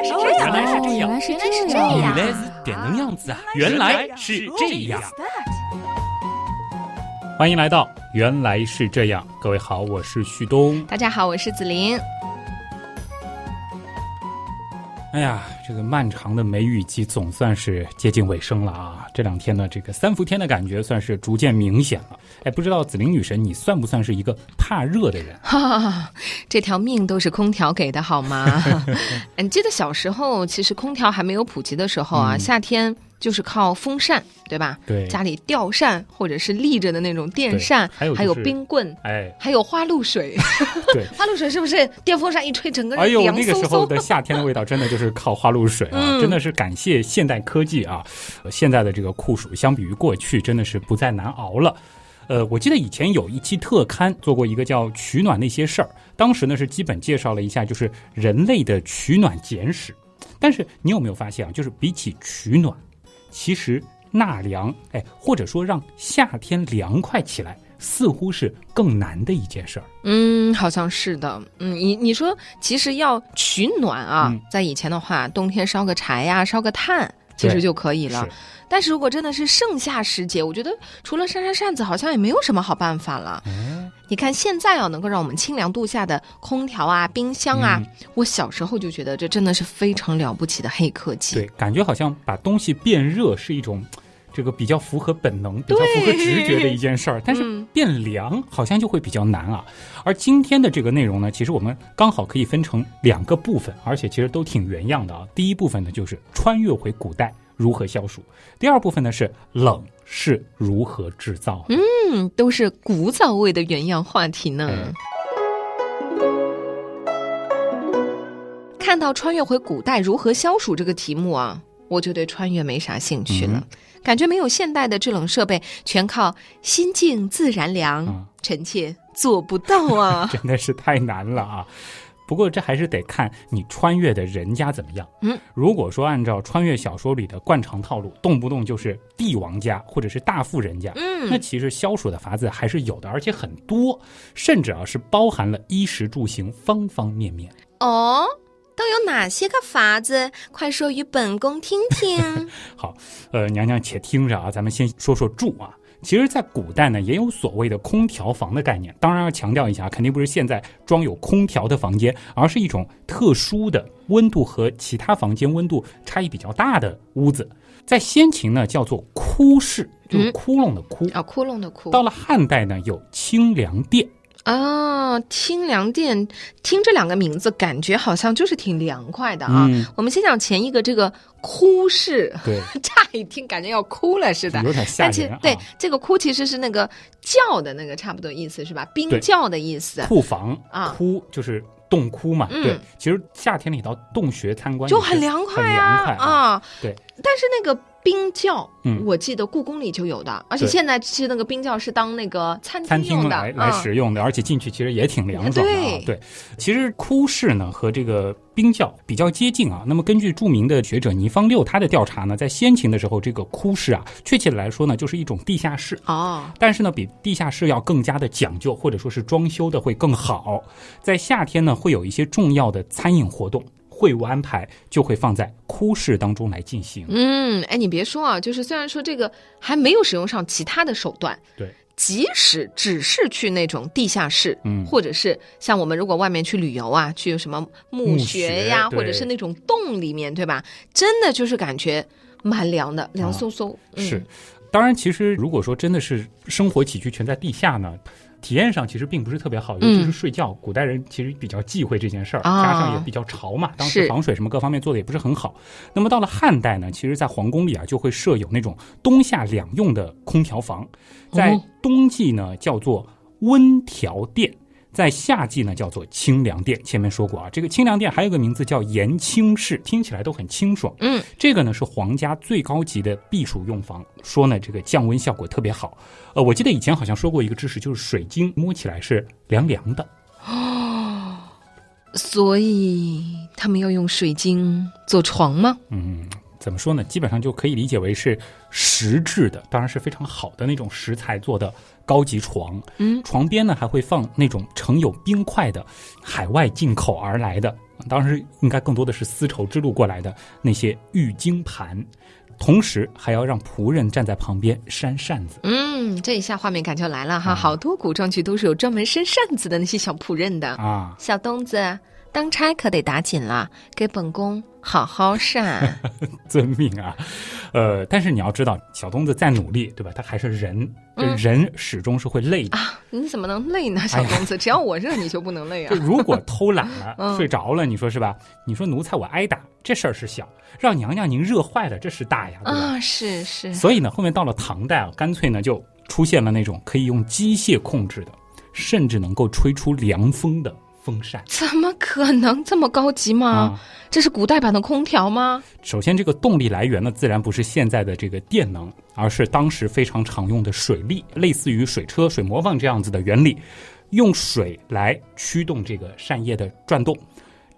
来是这样，原来是这样，原来是这原样。来是点能样子啊！原来是这样。欢迎来到《原来是这样》，各位好，我是旭东。大家好，我是子琳。哎呀，这个漫长的梅雨季总算是接近尾声了啊！这两天呢，这个三伏天的感觉算是逐渐明显了。哎，不知道紫菱女神，你算不算是一个怕热的人？哈哈，这条命都是空调给的，好吗？你记得小时候，其实空调还没有普及的时候啊，嗯夏天就是靠风扇，对吧？对家里吊扇或者是立着的那种电扇，还有就是冰棍，哎，还有花露水。对。花露水是不是电风扇一吹，整个哎呦，人凉那个时飕飕？候的夏天的味道真的就是靠花露水啊！嗯真的是感谢现代科技啊！呃现在的这个酷暑相比于过去真的是不再难熬了。呃，我记得以前有一期特刊做过一个叫“取暖那些事儿”，当时呢是基本介绍了一下就是人类的取暖简史。但是你有没有发现啊？就是比起取暖，其实纳凉，哎，或者说让夏天凉快起来，似乎是更难的一件事儿。嗯，好像是的。嗯，你你说，其实要取暖啊，嗯在以前的话，冬天烧个柴呀、烧个炭，其实就可以了。但是如果真的是盛夏时节，我觉得除了扇扇扇子，好像也没有什么好办法了。嗯你看现在啊，能够让我们清凉度夏的空调啊、冰箱啊，嗯我小时候就觉得这真的是非常了不起的黑科技。对，感觉好像把东西变热是一种。这个比较符合本能、比较符合直觉的一件事儿，但是嗯变凉好像就会比较难啊。而今天的这个内容呢，其实我们刚好可以分成两个部分，而且其实都挺原样的啊。第一部分呢就是穿越回古代如何消暑，第二部分呢是冷是如何制造。嗯，都是古早味的原样话题呢。哎看到穿越回古代如何消暑这个题目啊，我就对穿越没啥兴趣了，嗯感觉没有现代的制冷设备，全靠心静自然凉，嗯臣妾做不到啊。真的是太难了啊！不过这还是得看你穿越的人家怎么样。嗯，如果说按照穿越小说里的惯常套路，动不动就是帝王家或者是大富人家，嗯那嗯，其实消暑的法子还是有的，而且很多，甚至啊是包含了衣食住行方方面面。哦，都有哪些个法子？快说与本宫听听。好，呃，娘娘且听着啊，咱们先说说住啊。其实，在古代呢，也有所谓的空调房的概念。当然要强调一下，肯定不是现在装有空调的房间，而是一种特殊的温度和其他房间温度差异比较大的屋子。在先秦呢，叫做窟室，就是嗯窟窿的窟。啊，窟窿的窟。到了汉代呢，有清凉殿。啊，清凉殿，听这两个名字，感觉好像就是挺凉快的啊。嗯我们先讲前一个这个哭室，对，乍一听感觉要哭了似的。有点吓人啊。但其对这个哭其实是那个叫的那个差不多意思是吧？冰窖的意思，库房啊窟就是洞窟嘛。嗯对，其实夏天里到洞穴参观就很凉快很啊凉快啊。对，但是那个冰窖，嗯我记得故宫里就有的，而且现在其实那个冰窖是当那个餐餐厅厅用的，来使用的，而且进去其实也挺凉爽的啊。对对，其实窟室呢和这个冰窖比较接近啊。那么根据著名的学者倪方六他的调查呢，在先秦的时候，这个窟室啊，确切的来说呢，就是一种地下室。哦，但是呢，比地下室要更加的讲究，或者说是装修的会更好。在夏天呢，会有一些重要的餐饮活动，会务安排就会放在哭室当中来进行。嗯，哎，你别说啊，就是虽然说这个还没有使用上其他的手段，对，即使只是去那种地下室，嗯或者是像我们如果外面去旅游啊，去什么墓墓穴呀，或者是那种洞里面，对吧？真的就是感觉蛮凉的，凉飕飕。嗯、是，当然，其实如果说真的是生活起居全在地下呢，体验上其实并不是特别好，尤其是睡觉，古代人其实比较忌讳这件事儿，加上也比较潮嘛，当时防水什么各方面做的也不是很好。那么到了汉代呢，其实在皇宫里啊就会设有那种冬夏两用的空调房，在哦冬季呢叫做温调殿。在夏季呢，叫做清凉殿。前面说过啊，这个清凉殿还有个名字叫延清室，听起来都很清爽。嗯，这个呢是皇家最高级的避暑用房，说呢这个降温效果特别好。呃，我记得以前好像说过一个知识，就是水晶摸起来是凉凉的。哦 所以他们要用水晶做床吗？嗯，怎么说呢？基本上就可以理解为是石质的，当然是非常好的那种石材做的高级床。嗯，床边呢还会放那种盛有冰块的海外进口而来的当时应该更多的是丝绸之路过来的那些玉晶盘，同时还要让仆人站在旁边扇扇子。嗯，这一下画面感就来了哈，啊好多古装剧都是有专门扇扇子的那些小仆人的。啊，小东子，当差可得打紧了，给本宫好好扇。遵命啊！呃，但是你要知道，小东子再努力，对吧？他还是人，人始终是会累的。啊，你怎么能累呢，小东子？只要我热，你就不能累啊 就！如果偷懒了、嗯睡着了，你说是吧？你说奴才我挨打，这事儿是小；让娘娘您热坏了，这是大呀，对吧？啊，是是，所以呢，后面到了唐代啊，干脆呢就出现了那种可以用机械控制的，甚至能够吹出凉风的风扇怎么可能这么高级吗？啊。这是古代版的空调吗？首先，这个动力来源呢，自然不是现在的这个电能，而是当时非常常用的水力，类似于水车、水磨坊这样子的原理，用水来驱动这个扇叶的转动。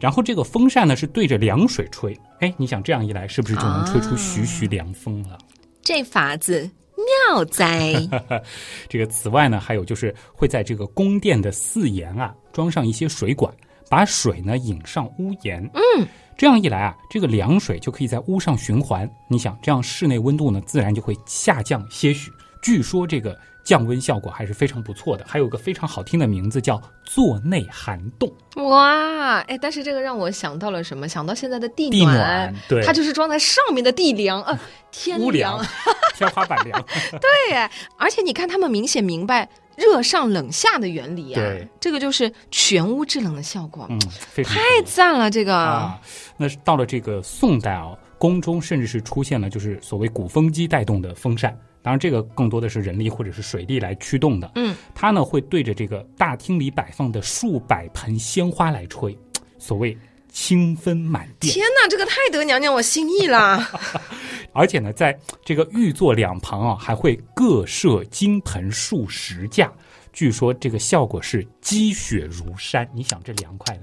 然后这个风扇呢是对着凉水吹，哎，你想这样一来，是不是就能吹出徐徐凉风了？这法子妙哉！这个此外呢，还有就是会在这个宫殿的四檐啊装上一些水管，把水呢引上屋檐。嗯，这样一来啊，这个凉水就可以在屋上循环。你想，这样室内温度呢自然就会下降些许。据说这个降温效果还是非常不错的，还有个非常好听的名字叫“座内寒洞哇，哎，但是这个让我想到了什么？想到现在的地”，地暖对，它就是装在上面的地梁，呃，天屋凉，天花板梁。对，而且你看，他们明显明白热上冷下的原理啊，对，这个就是全屋制冷的效果，嗯，非常太赞了，这个。啊，那是到了这个宋代啊，宫中甚至是出现了就是所谓鼓风机带动的风扇。当然，这个更多的是人力或者是水力来驱动的。嗯，它呢会对着这个大厅里摆放的数百盆鲜花来吹，所谓清芬满殿。天哪，这个太得娘娘我心意啦！而且呢，在这个御座两旁啊，还会各设金盆数十架。据说这个效果是积雪如山。你想这凉快的。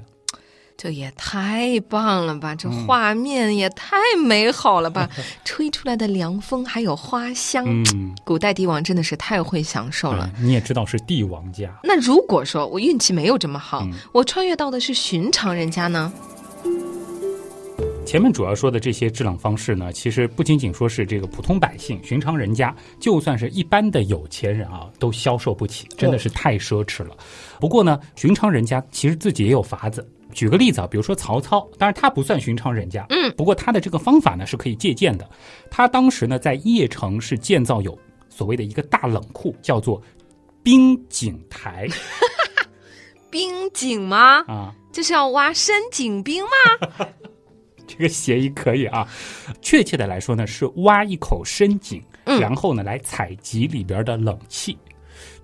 这也太棒了吧！嗯这画面也太美好了吧！吹出来的凉风还有花香，嗯，古代帝王真的是太会享受了。嗯你也知道是帝王家。那如果说我运气没有这么好，嗯我穿越到的是寻常人家呢？前面主要说的这些制冷方式呢，其实不仅仅说是这个普通百姓、寻常人家，就算是一般的有钱人啊，都消受不起，真的是太奢侈了。不过呢，寻常人家其实自己也有法子。举个例子啊，比如说曹操，当然他不算寻常人家，嗯，不过他的这个方法呢是可以借鉴的。他当时呢在邺城是建造有所谓的一个大冷库，叫做冰井台 冰井吗？啊。这是要挖深井冰吗？这个协议可以啊，确切的来说呢，是挖一口深井，嗯然后呢来采集里边的冷气。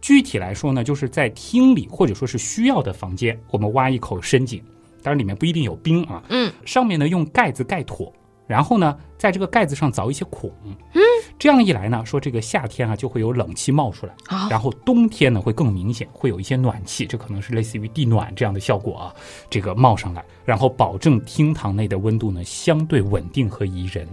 具体来说呢，就是在厅里或者说是需要的房间，我们挖一口深井，当然里面不一定有冰啊，嗯，上面呢用盖子盖妥，然后呢在这个盖子上凿一些孔，嗯，这样一来呢，说这个夏天啊就会有冷气冒出来，好然后冬天呢会更明显，会有一些暖气，这可能是类似于地暖这样的效果啊，这个冒上来，然后保证厅堂内的温度呢相对稳定和宜人。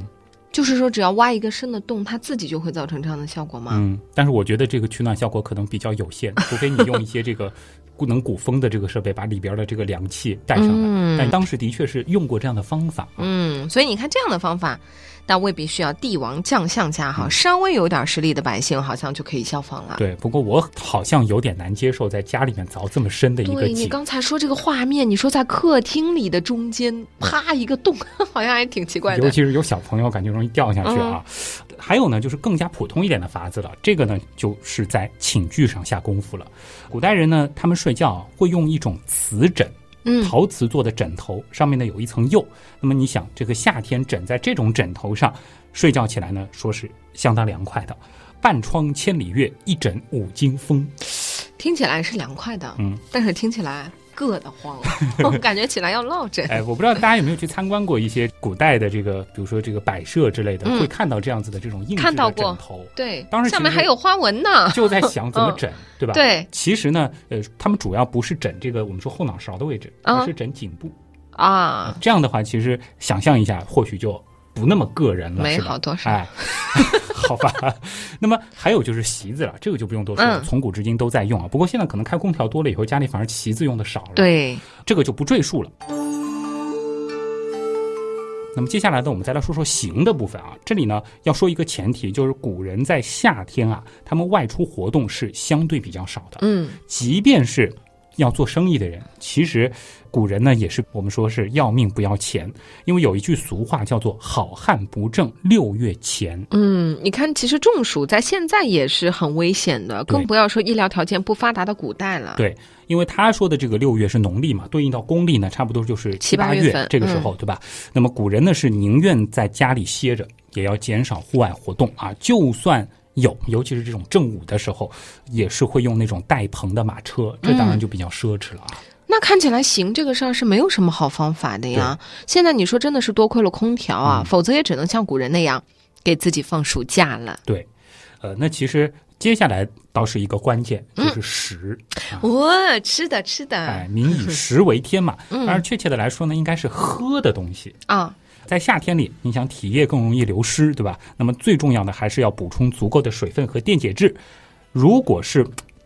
就是说，只要挖一个深的洞，它自己就会造成这样的效果吗？嗯，但是我觉得这个取暖效果可能比较有限，除非你用一些这个不能鼓风的这个设备，把里边的这个凉气带上来。嗯但当时的确是用过这样的方法。嗯，所以你看这样的方法，但未必需要帝王将相家哈，稍微有点实力的百姓好像就可以效仿了。嗯对，不过我好像有点难接受在家里面凿这么深的一个对你。刚才说这个画面，你说在客厅里的中间啪一个洞，好像还挺奇怪的。尤其是有小朋友，感觉容易掉下去啊。嗯还有呢，就是更加普通一点的法子了。这个呢，就是在寝具上下功夫了。古代人呢，他们睡觉啊会用一种瓷枕，嗯陶瓷做的枕头，上面呢有一层釉。那么你想，这个夏天枕在这种枕头上睡觉起来呢，说是相当凉快的。半窗千里月，一枕五经风。听起来是凉快的，嗯，但是听起来硌得慌，我感觉起来要落枕。哎，我不知道大家有没有去参观过一些古代的这个，比如说这个摆设之类的，嗯会看到这样子的这种硬质的看到过枕头。对，当时上面还有花纹呢。就在想怎么枕，对吧？。对其实呢，呃，他们主要不是枕这个我们说后脑勺的位置，啊而是枕颈部。啊，这样的话，其实想象一下，或许就不那么个人了，美是吧好多少哎，好吧。那么还有就是席子了，这个就不用多说了，嗯从古至今都在用啊。不过现在可能开空调多了以后，家里反而席子用的少了，，对，这个就不赘述了。那么接下来呢，我们再来说说行的部分啊。这里呢要说一个前提，就是古人在夏天啊，他们外出活动是相对比较少的。嗯，即便是要做生意的人，其实古人呢也是我们说是要命不要钱，因为有一句俗话叫做“好汉不挣六月钱嗯，你看，其实中暑在现在也是很危险的，更不要说医疗条件不发达的古代了。对，因为他说的这个六月是农历嘛，对应到公历呢，差不多就是七八八月份嗯这个时候，对吧？那么古人呢是宁愿在家里歇着，也要减少户外活动啊，就算。有，尤其是这种正午的时候，也是会用那种带棚的马车，这当然就比较奢侈了啊。那看起来行这个事儿是没有什么好方法的呀。现在你说真的是多亏了空调啊，嗯否则也只能像古人那样给自己放暑假了。对，呃，那其实接下来倒是一个关键，嗯就是食。啊哇、吃的吃的，哎，民以 食为天嘛。嗯当然，确切的来说呢，应该是喝的东西。啊，在夏天里，你想体液更容易流失，对吧？那么最重要的还是要补充足够的水分和电解质。如果是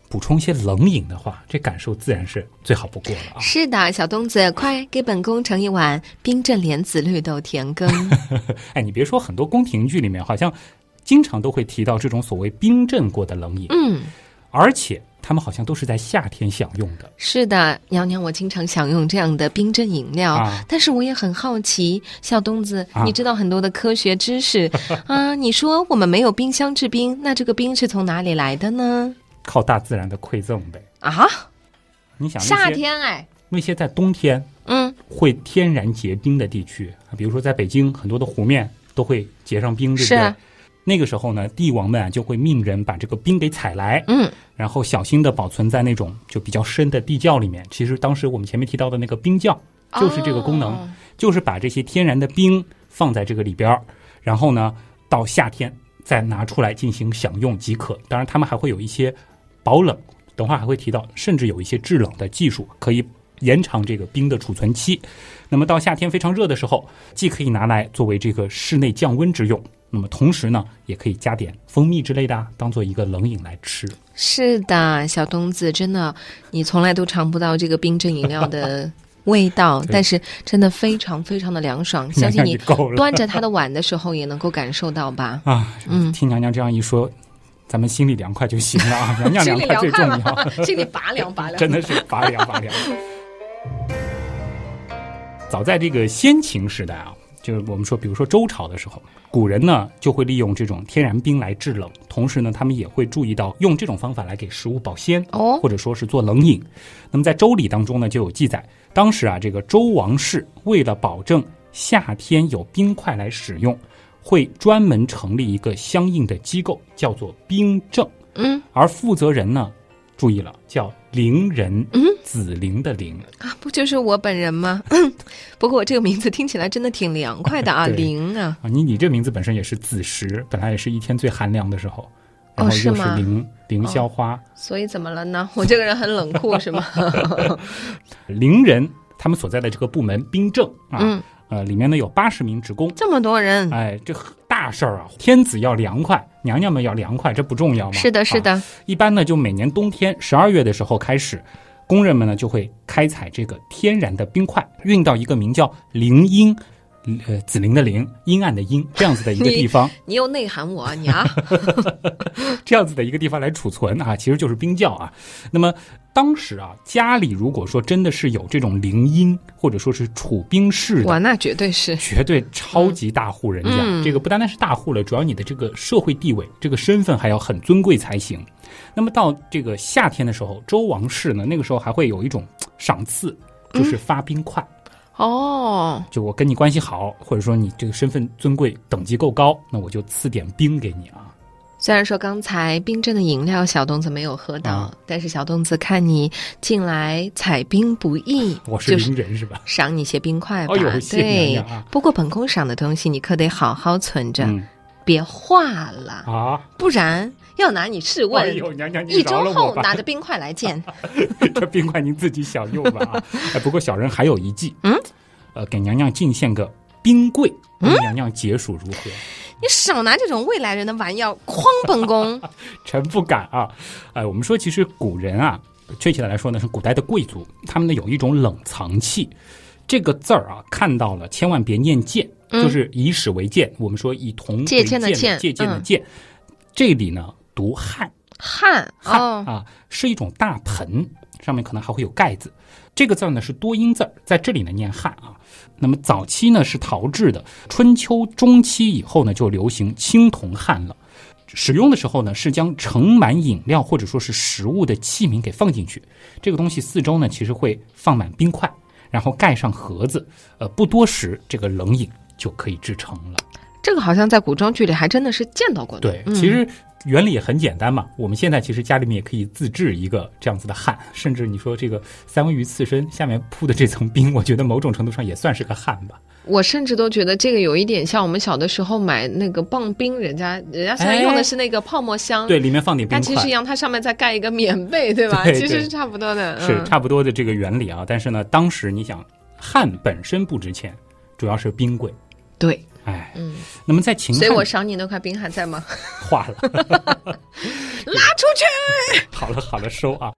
补充一些冷饮的话，这感受自然是最好不过了啊。是的，小东子，快给本宫盛一碗冰镇莲子绿豆甜羹。哎，你别说，很多宫廷剧里面好像经常都会提到这种所谓冰镇过的冷饮，嗯，而且他们好像都是在夏天享用的。是的，娘娘，我经常享用这样的冰镇饮料，啊但是我也很好奇，小东子，啊你知道很多的科学知识 啊？你说我们没有冰箱制冰，那这个冰是从哪里来的呢？靠大自然的馈赠呗。啊，你想夏天哎，那些在冬天嗯，会天然结冰的地区啊，比如说在北京，很多的湖面都会结上冰，对不对是？那个时候呢，帝王们啊就会命人把这个冰给采来，嗯，然后小心的保存在那种就比较深的地窖里面。其实当时我们前面提到的那个冰窖，就是这个功能，哦就是把这些天然的冰放在这个里边儿，然后呢，到夏天再拿出来进行享用即可。当然，他们还会有一些保冷，等会儿还会提到，甚至有一些制冷的技术，可以延长这个冰的储存期。那么到夏天非常热的时候，既可以拿来作为这个室内降温之用，那么同时呢，也可以加点蜂蜜之类的啊，当做一个冷饮来吃。是的，小东子，真的，你从来都尝不到这个冰镇饮料的味道，但是真的非常非常的凉爽，相信 你端着他的碗的时候也能够感受到吧？啊！嗯听娘娘这样一说，咱们心里凉快就行了啊！娘娘心里快最重要。吗？心里拔凉拔凉。真的是拔凉拔凉。早在这个先秦时代啊，就是我们说，比如说周朝的时候，古人呢就会利用这种天然冰来制冷，同时呢，他们也会注意到用这种方法来给食物保鲜，哦，或者说是做冷饮。那么在《周礼》当中呢，就有记载，当时啊，这个周王室为了保证夏天有冰块来使用，会专门成立一个相应的机构，叫做冰政。嗯而负责人呢，注意了，叫陵人，嗯，子陵的菱，啊，不就是我本人吗？不过我这个名字听起来真的挺凉快的啊，对。灵啊，啊，你你这名字本身也是子时，本来也是一天最寒凉的时候，然后又是凌凌霄花，所以怎么了呢？我这个人很冷酷是吗？陵人他们所在的这个部门兵政啊，嗯，呃，里面呢有八十名职工，这么多人，哎，这大事儿啊，天子要凉快，娘娘们要凉快，这不重要吗？是的，是啊的，一般呢，就每年冬天十二月的时候开始，工人们呢就会开采这个天然的冰块，运到一个名叫灵阴，呃，紫菱的菱，阴暗的阴这样子的一个地方，你又内涵我啊，你啊，这样子的一个地方来储存啊，其实就是冰窖啊。那么当时啊，家里如果说真的是有这种灵阴或者说是储冰室的哇，那绝对是，绝对超级大户人家，嗯这个不单单是大户了，主要你的这个社会地位、这个身份还要很尊贵才行。那么到这个夏天的时候，周王室呢，那个时候还会有一种赏赐，就是发冰块。哦，就我跟你关系好，或者说你这个身份尊贵、等级够高，那我就赐点冰给你啊。虽然说刚才冰镇的饮料小东子没有喝到，啊但是小东子看你近来采冰不易，我是名人是吧？赏你些冰块吧。对不过本宫赏的东西你可得好好存着，嗯别化了，啊，不然要拿你试问。哎呦，娘娘一周后拿着冰块来见。这冰块您自己享用吧啊！哎，不过小人还有一计，嗯，呃，给娘娘进献个冰柜，嗯娘娘解暑如何？你少拿这种未来人的玩意儿诓本宫。臣不敢啊！哎，我们说，其实古人啊，确切的来说呢，是古代的贵族，他们呢有一种冷藏器，这个字儿啊，看到了千万别念剑，嗯就是以史为鉴。我们说以铜为借鉴鉴的鉴借鉴的嗯鉴，这里呢读汉。汉汉、哦，啊，是一种大盆，上面可能还会有盖子。这个字儿呢是多音字儿，在这里呢念汉啊。那么早期呢是陶制的，春秋中期以后呢就流行青铜汉了。使用的时候呢是将盛满饮料或者说是食物的器皿给放进去，这个东西四周呢其实会放满冰块，然后盖上盒子，呃，不多时这个冷饮就可以制成了。这个好像在古装剧里还真的是见到过的。对，嗯其实原理也很简单嘛。我们现在其实家里面也可以自制一个这样子的汉，甚至你说这个三文鱼刺身下面铺的这层冰，我觉得某种程度上也算是个汉吧。我甚至都觉得这个有一点像我们小的时候买那个棒冰，人家人家虽然用的是那个泡沫箱，对，里面放点冰块，但其实一样，它上面再盖一个棉被，对吧？对对其实是差不多的。是嗯差不多的这个原理啊。但是呢，当时你想，汉本身不值钱，主要是冰贵。对，哎，嗯，那么在秦汉所以我赏你那块冰还在吗？化了，拉出去！好了好了，收啊。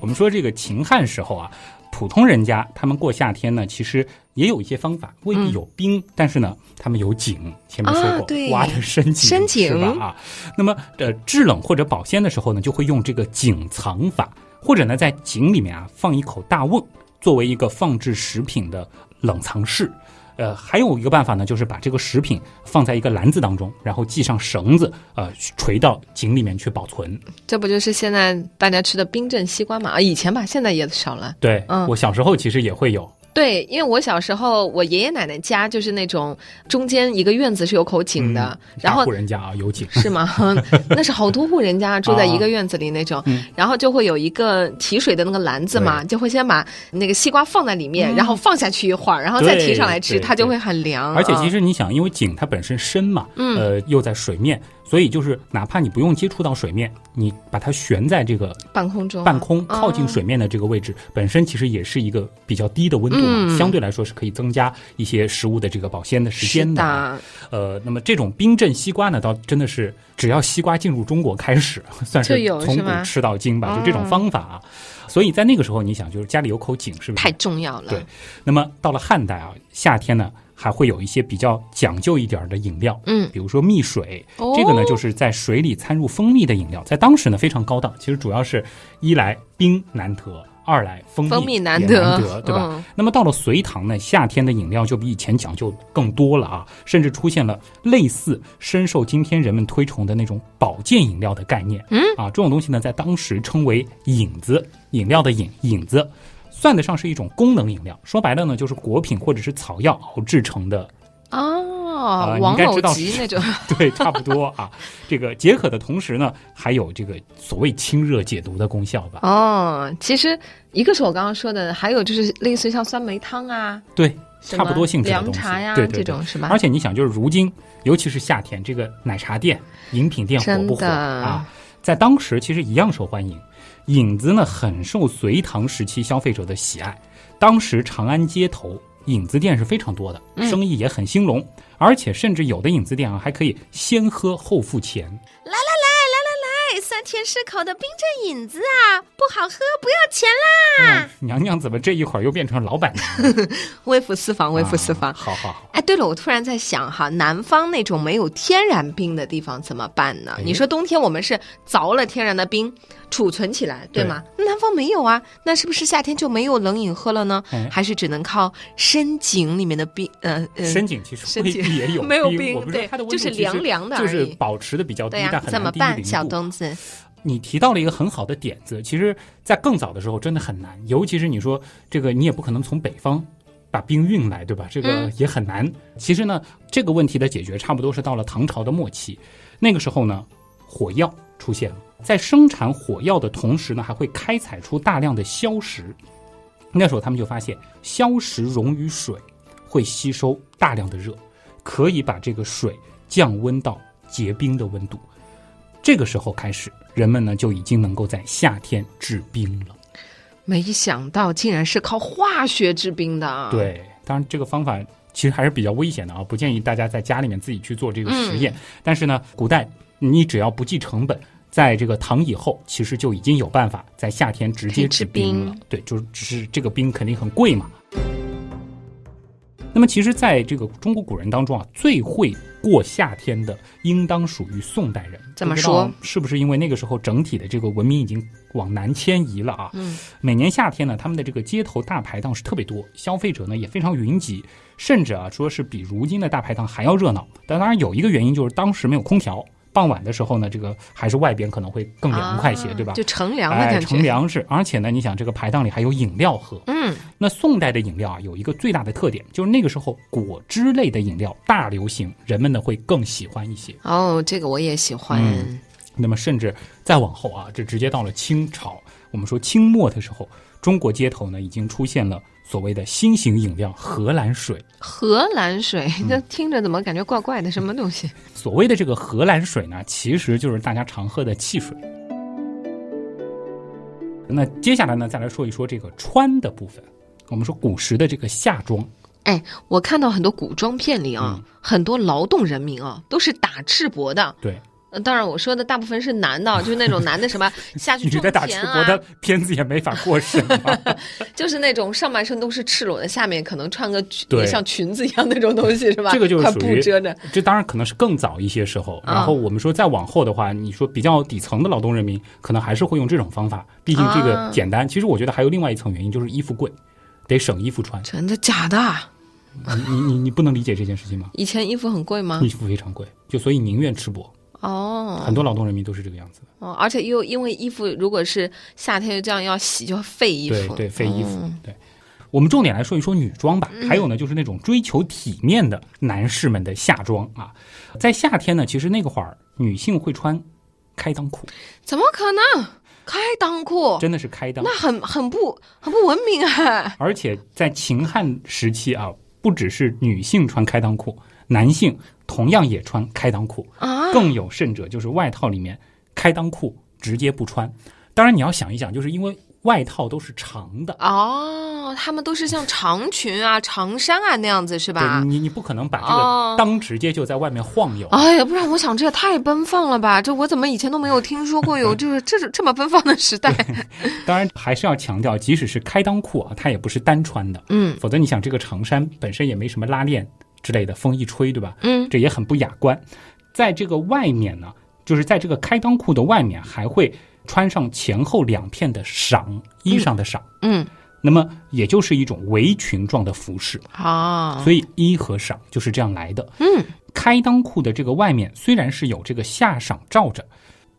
我们说这个秦汉时候啊，普通人家他们过夏天呢，其实也有一些方法，未必有冰，但是呢，他们有井。前面说过，啊对挖的深井，深井是吧？啊，那么呃，制冷或者保鲜的时候呢，就会用这个井藏法，或者呢，在井里面啊放一口大瓮，作为一个放置食品的冷藏室。呃，还有一个办法呢，就是把这个食品放在一个篮子当中，然后系上绳子，呃，垂到井里面去保存。这不就是现在大家吃的冰镇西瓜嘛？啊，以前吧，现在也少了。对，嗯我小时候其实也会有，对，因为我小时候，我爷爷奶奶家就是那种中间一个院子是有口井的，嗯然后户人家啊有井，是吗？那是好多户人家住在一个院子里那种，嗯然后就会有一个提水的那个篮子嘛，就会先把那个西瓜放在里面，然后放下去一会儿，然后再提上来吃，它就会很凉。而且其实实你想，因为井它本身深嘛，嗯呃，又在水面，所以就是哪怕你不用接触到水面，你把它悬在这个半空中啊，半空靠近哦水面的这个位置，本身其实也是一个比较低的温度嘛，嗯。相对来说是可以增加一些食物的这个保鲜的时间的。呃，那么这种冰镇西瓜呢，倒真的是只要西瓜进入中国开始，算是从古吃到今吧，哦就这种方法啊。所以在那个时候，你想，就是家里有口井，是不是？太重要了。对。那么到了汉代啊，夏天呢还会有一些比较讲究一点的饮料，嗯，比如说蜜水，哦这个呢就是在水里掺入蜂蜜的饮料，在当时呢非常高档。其实主要是一来冰难得，二来蜂蜜难也得难得，对吧？嗯那么到了隋唐呢，夏天的饮料就比以前讲究更多了啊，甚至出现了类似深受今天人们推崇的那种保健饮料的概念。嗯啊，这种东西呢，在当时称为饮子，饮料的饮，饮子。算得上是一种功能饮料，说白了呢，就是果品或者是草药熬制成的哦，你王某应该知道是吉那种，对，差不多啊。这个解渴的同时呢，还有这个所谓清热解毒的功效吧？哦，其实一个是我刚刚说的，还有就是类似于像酸梅汤啊，对，差不多性质的凉东西。茶呀对对对这种是吧？而且你想，就是如今，尤其是夏天，这个奶茶店、饮品店火不火啊？在当时其实一样受欢迎。饮子呢，很受隋唐时期消费者的喜爱。当时长安街头影子店是非常多的，嗯生意也很兴隆，而且甚至有的影子店啊，还可以先喝后付钱。来来来来来来，酸甜适口的冰镇影子啊，不好喝不要钱啦！嗯娘娘怎么这一会儿又变成老板娘了？微服私访，微服私访。啊好好好，哎，对了，我突然在想哈，南方那种没有天然冰的地方怎么办呢？哎你说冬天我们是凿了天然的冰储存起来，对吗？南方没有啊，那是不是夏天就没有冷饮喝了呢？哎还是只能靠深井里面的冰？呃呃，深井其实深井也有 没有冰，对就是凉凉的就是保持的比较低，但很怎么办，小东子？你提到了一个很好的点子，其实，在更早的时候真的很难，尤其是你说这个，你也不可能从北方把冰运来，对吧？这个嗯也很难。其实呢，这个问题的解决差不多是到了唐朝的末期，那个时候呢，火药出现了，在生产火药的同时呢，还会开采出大量的硝石。那时候他们就发现，硝石溶于水，会吸收大量的热，可以把这个水降温到结冰的温度。这个时候开始，人们呢就已经能够在夏天制冰了。没想到竟然是靠化学制冰的。，对，当然这个方法其实还是比较危险的啊，不建议大家在家里面自己去做这个实验。但是呢，古代你只要不计成本，在这个唐以后，其实就已经有办法在夏天直接吃冰了。冰对，就是只是这个冰肯定很贵嘛。那么，其实，在这个中国古人当中啊，最会过夏天的，应当属于宋代人。怎么说是不是因为那个时候整体的这个文明已经往南迁移了啊？嗯，每年夏天呢，他们的这个街头大排档是特别多，消费者呢也非常云集，甚至啊说是比如今的大排档还要热闹。但当然有一个原因就是当时没有空调，傍晚的时候呢，这个还是外边可能会更凉快些，啊对吧？就乘凉的哎，感觉。乘凉是，而且呢，你想这个排档里还有饮料喝。嗯，那宋代的饮料啊，有一个最大的特点，就是那个时候果汁类的饮料大流行，人们呢会更喜欢一些。哦，这个我也喜欢。嗯那么甚至再往后啊，这直接到了清朝，我们说清末的时候，中国街头呢已经出现了所谓的新型饮料荷兰水。荷兰水，嗯这听着怎么感觉怪怪的？什么东西？所谓的这个荷兰水呢，其实就是大家常喝的汽水。那接下来呢，再来说一说这个穿的部分。我们说古时的这个夏装，哎，我看到很多古装片里啊，嗯很多劳动人民啊，都是打赤膊的。对，呃，当然我说的大部分是男的，就是那种男的什么 下去种你在打赤田啊，膊的片子也没法过审吧？就是那种上半身都是赤裸的，下面可能穿个像裙子一样那种东西，是吧？这个就是块属于遮着。这当然可能是更早一些时候。啊然后我们说再往后的话，你说比较底层的劳动人民，可能还是会用这种方法，毕竟这个啊简单。其实我觉得还有另外一层原因，就是衣服贵，得省衣服穿。真的假的？你你你你不能理解这件事情吗？以前衣服很贵吗衣？服非常贵，就所以宁愿吃薄。哦很多劳动人民都是这个样子的。哦，而且又因为衣服如果是夏天这样要洗，就会费衣服。对对，费衣服。嗯对，我们重点来说一说女装吧。还有呢，就是那种追求体面的男士们的夏装啊。在夏天呢，其实那个会儿女性会穿开裆裤，怎么可能？开裆裤，真的是开裆。那很很不很不文明啊！而且在秦汉时期啊，不只是女性穿开裆裤，男性同样也穿开裆裤。啊，更有甚者，就是外套里面开裆裤直接不穿。当然，你要想一想，就是因为外套都是长的，哦，他们都是像长裙啊、长衫啊那样子是吧对？你你不可能把这哦个裆直接就在外面晃悠。哎呀，不然我想这也太奔放了吧！这我怎么以前都没有听说过有就 是这这么奔放的时代？当然，还是要强调，即使是开裆裤啊，它也不是单穿的，嗯否则你想这个长衫本身也没什么拉链之类的，风一吹，对吧？嗯，这也很不雅观。在这个外面呢，就是在这个开裆裤的外面，还会穿上前后两片的裳，衣裳的裳。嗯，那么也就是一种围裙状的服饰，啊，所以衣和裳就是这样来的。嗯，开裆裤的这个外面虽然是有这个下裳罩着，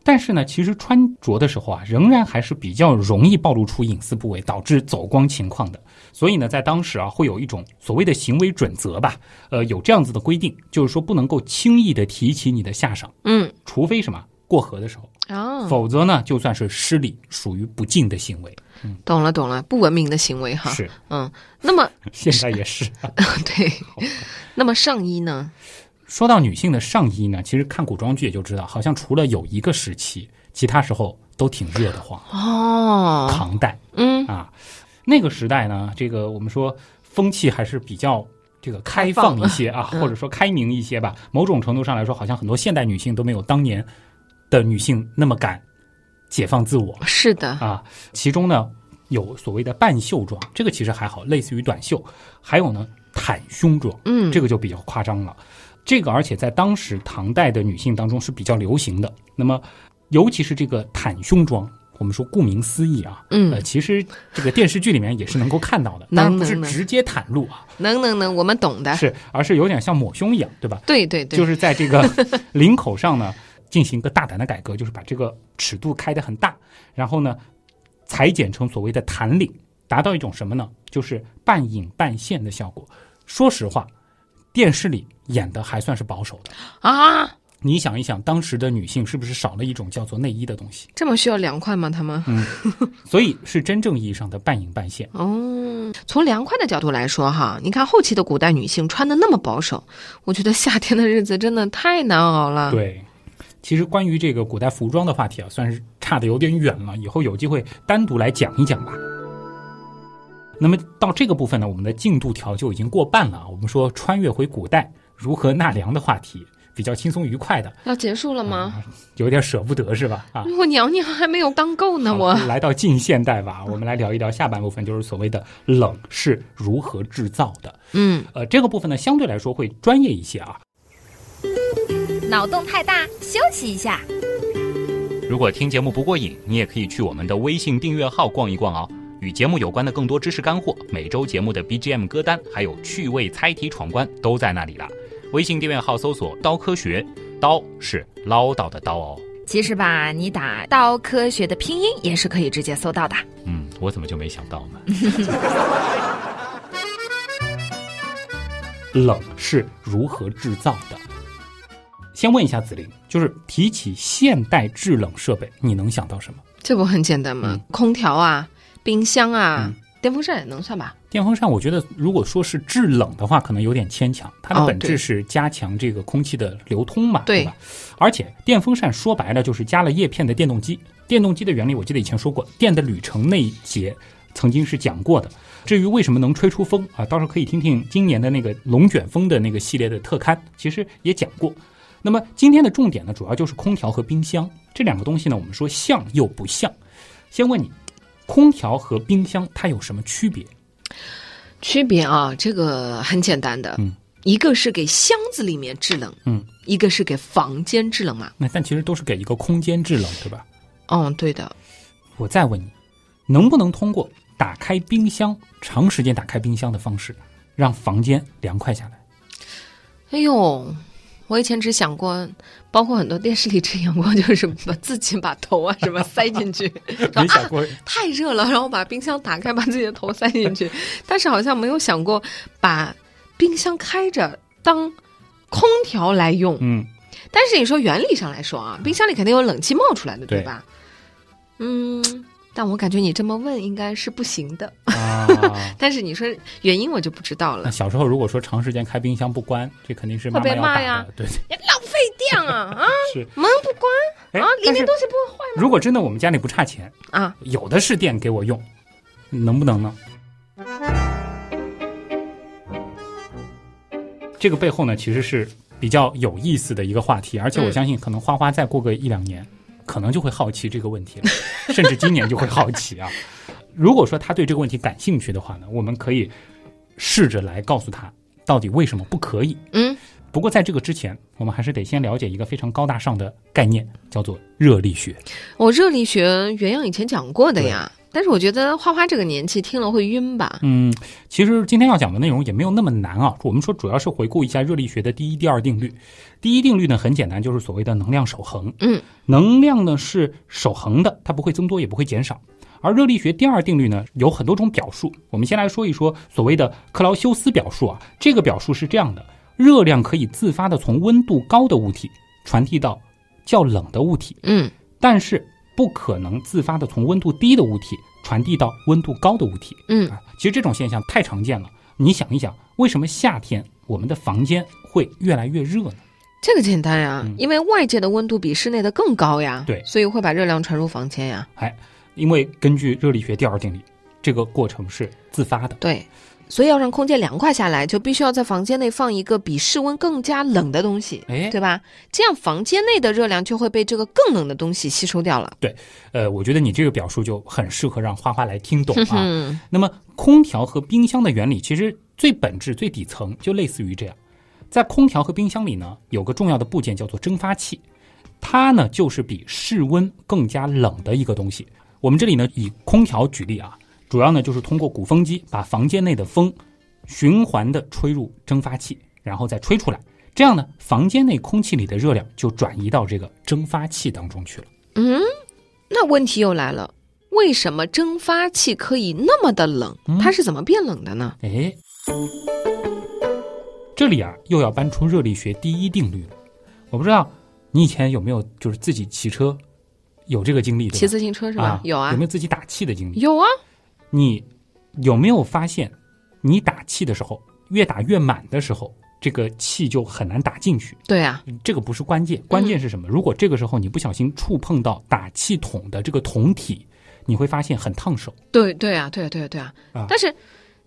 但是呢，其实穿着的时候啊，仍然还是比较容易暴露出隐私部位，导致走光情况的。所以呢，在当时啊，会有一种所谓的行为准则吧，呃，有这样子的规定，就是说不能够轻易的提起你的下裳，嗯除非什么过河的时候，哦，否则呢，就算是失礼，属于不敬的行为。嗯懂了懂了，不文明的行为哈。是，嗯，那么 现在也是。对，那么上衣呢？说到女性的上衣呢，其实看古装剧也就知道，好像除了有一个时期，其他时候都挺热的慌。哦，唐代嗯啊，那个时代呢，这个我们说风气还是比较这个开放一些啊，嗯或者说开明一些吧。某种程度上来说，好像很多现代女性都没有当年的女性那么敢解放自我是的，啊。其中呢，有所谓的半袖装，这个其实还好，类似于短袖；还有呢，袒胸装。嗯，这个就比较夸张了。这个而且在当时唐代的女性当中是比较流行的。那么，尤其是这个袒胸装，我们说顾名思义啊，嗯呃，其实这个电视剧里面也是能够看到的，能当然不是直接袒露啊，能能能，我们懂的。是而是有点像抹胸一样，对吧？对对对，就是在这个 领口上呢进行一个大胆的改革，就是把这个尺度开得很大，然后呢裁剪成所谓的弹领，达到一种什么呢？就是半隐半现的效果。说实话，电视里演的还算是保守的。啊，你想一想，当时的女性是不是少了一种叫做内衣的东西？这么需要凉快吗？他们？嗯 所以是真正意义上的半隐半现。哦，从凉快的角度来说，哈，你看后期的古代女性穿的那么保守，我觉得夏天的日子真的太难熬了。，对，其实关于这个古代服装的话题啊，算是差的有点远了，以后有机会单独来讲一讲吧。那么到这个部分呢，我们的进度条就已经过半了啊。我们说穿越回古代如何纳凉的话题，比较轻松愉快的，要结束了吗？有点舍不得是吧？啊，我娘娘还没有当够呢，我来到近现代吧，我们来聊一聊下半部分，就是所谓的冷是如何制造的。嗯，呃，这个部分呢，相对来说会专业一些啊。脑洞太大，休息一下。如果听节目不过瘾，你也可以去我们的微信订阅号逛一逛哦。与节目有关的更多知识干货，每周节目的 BGM 歌单，还有趣味猜题闯关，都在那里了。微信订阅号搜索“刀科学”，刀是唠叨的刀哦。其实吧，你打“刀科学”的拼音也是可以直接搜到的。嗯，我怎么就没想到呢？冷是如何制造的？先问一下子林，就是提起现代制冷设备，你能想到什么？这不很简单吗？空调啊。冰箱啊，嗯电风扇也能算吧？电风扇，我觉得如果说是制冷的话，可能有点牵强。它的本质是加强这个空气的流通嘛，对吧？而且电风扇说白了就是加了叶片的电动机。电动机的原理，我记得以前说过，《电的旅程》那一节曾经是讲过的。至于为什么能吹出风啊，到时候可以听听今年的那个龙卷风的那个系列的特刊，其实也讲过。那么今天的重点呢，主要就是空调和冰箱这两个东西呢，我们说像又不像。先问你。空调和冰箱它有什么区别？区别啊，这个很简单的，嗯，一个是给箱子里面制冷，嗯，一个是给房间制冷嘛。那但其实都是给一个空间制冷，对吧？嗯，对的。我再问你，能不能通过打开冰箱、长时间打开冰箱的方式，让房间凉快下来？哎呦！我以前只想过，包括很多电视里只演过，就是把自己把头啊什么塞进去，没想过太热了，然后把冰箱打开，把自己的头塞进去。但是好像没有想过把冰箱开着当空调来用。嗯，但是你说原理上来说啊，冰箱里肯定有冷气冒出来的，对吧？嗯。但我感觉你这么问应该是不行的啊。但是你说原因我就不知道了。小时候如果说长时间开冰箱不关，这肯定是会被骂呀。对，浪费电啊 啊！是门不关啊，里面东西不会坏吗？如果真的我们家里不差钱啊，有的是电给我用，能不能呢？这个背后呢，其实是比较有意思的一个话题，而且我相信可能花花再过个一两年。可能就会好奇这个问题了，甚至今年就会好奇啊。如果说他对这个问题感兴趣的话呢，我们可以试着来告诉他到底为什么不可以。嗯，不过在这个之前，我们还是得先了解一个非常高大上的概念，叫做热力学。我热力学原样以前讲过的呀。但是我觉得花花这个年纪听了会晕吧？嗯，其实今天要讲的内容也没有那么难啊。我们说主要是回顾一下热力学的第一、第二定律。第一定律呢很简单，就是所谓的能量守恒。嗯，能量呢是守恒的，它不会增多也不会减少。而热力学第二定律呢有很多种表述。我们先来说一说所谓的克劳修斯表述啊。这个表述是这样的：热量可以自发的从温度高的物体传递到较冷的物体。嗯，但是。不可能自发的从温度低的物体传递到温度高的物体。嗯，其实这种现象太常见了。你想一想，为什么夏天我们的房间会越来越热呢？这个简单呀，因为外界的温度比室内的更高呀。对，所以会把热量传入房间呀。哎，因为根据热力学第二定律，这个过程是自发的。对。所以要让空间凉快下来，就必须要在房间内放一个比室温更加冷的东西，哎，对吧？这样房间内的热量就会被这个更冷的东西吸收掉了。对，呃，我觉得你这个表述就很适合让花花来听懂啊。那么，空调和冰箱的原理其实最本质、最底层就类似于这样。在空调和冰箱里呢，有个重要的部件叫做蒸发器，它呢就是比室温更加冷的一个东西。我们这里呢以空调举例啊。主要呢就是通过鼓风机把房间内的风循环的吹入蒸发器，然后再吹出来，这样呢房间内空气里的热量就转移到这个蒸发器当中去了。嗯，那问题又来了，为什么蒸发器可以那么的冷？它是怎么变冷的呢？哎，这里啊又要搬出热力学第一定律了。我不知道你以前有没有就是自己骑车有这个经历？骑自行车是吧？有啊。有没有自己打气的经历？有啊。你有没有发现，你打气的时候越打越满的时候，这个气就很难打进去？对啊，这个不是关键，关键是什么？如果这个时候你不小心触碰到打气筒的这个筒体，你会发现很烫手。对对啊，对啊，对啊，对啊。但是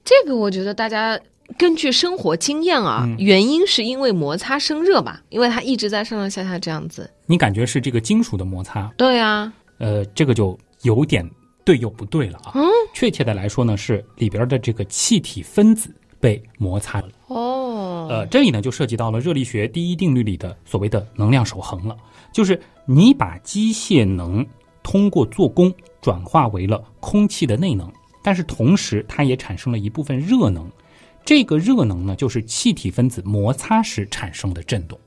这个我觉得大家根据生活经验啊，嗯原因是因为摩擦生热吧？因为它一直在上上下下这样子。你感觉是这个金属的摩擦，对啊，呃，这个就有点对又不对了啊。嗯，确切的来说呢，是里边的这个气体分子被摩擦了。哦，呃，这里呢就涉及到了热力学第一定律里的所谓的能量守恒了，就是你把机械能通过做功转化为了空气的内能，但是同时它也产生了一部分热能。这个热能呢，就是气体分子摩擦时产生的震动。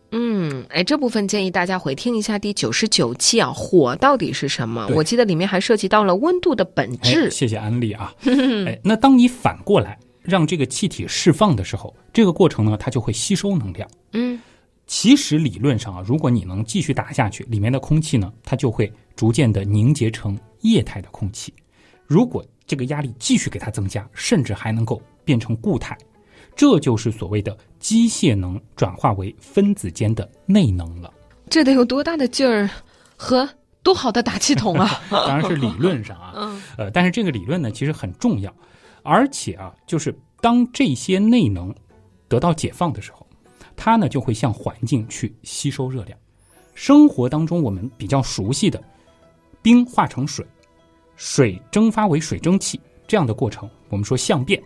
嗯，哎，这部分建议大家回听一下第九十九期啊，火到底是什么？我记得里面还涉及到了温度的本哎，质。谢谢安利啊。哎，那当你反过来让这个气体释放的时候，这个过程呢，它就会吸收能量。嗯，其实理论上啊，如果你能继续打下去，里面的空气呢，它就会逐渐的凝结成液态的空气。如果这个压力继续给它增加，甚至还能够变成固态，这就是所谓的机械能转化为分子间的内能了。这得有多大的劲儿和多好的打气筒啊！当然是理论上啊，嗯呃，但是这个理论呢，其实很重要，而且啊，就是当这些内能得到解放的时候，它呢就会向环境去吸收热量。生活当中我们比较熟悉的冰化成水，水蒸发为水蒸气这样的过程，我们说相变，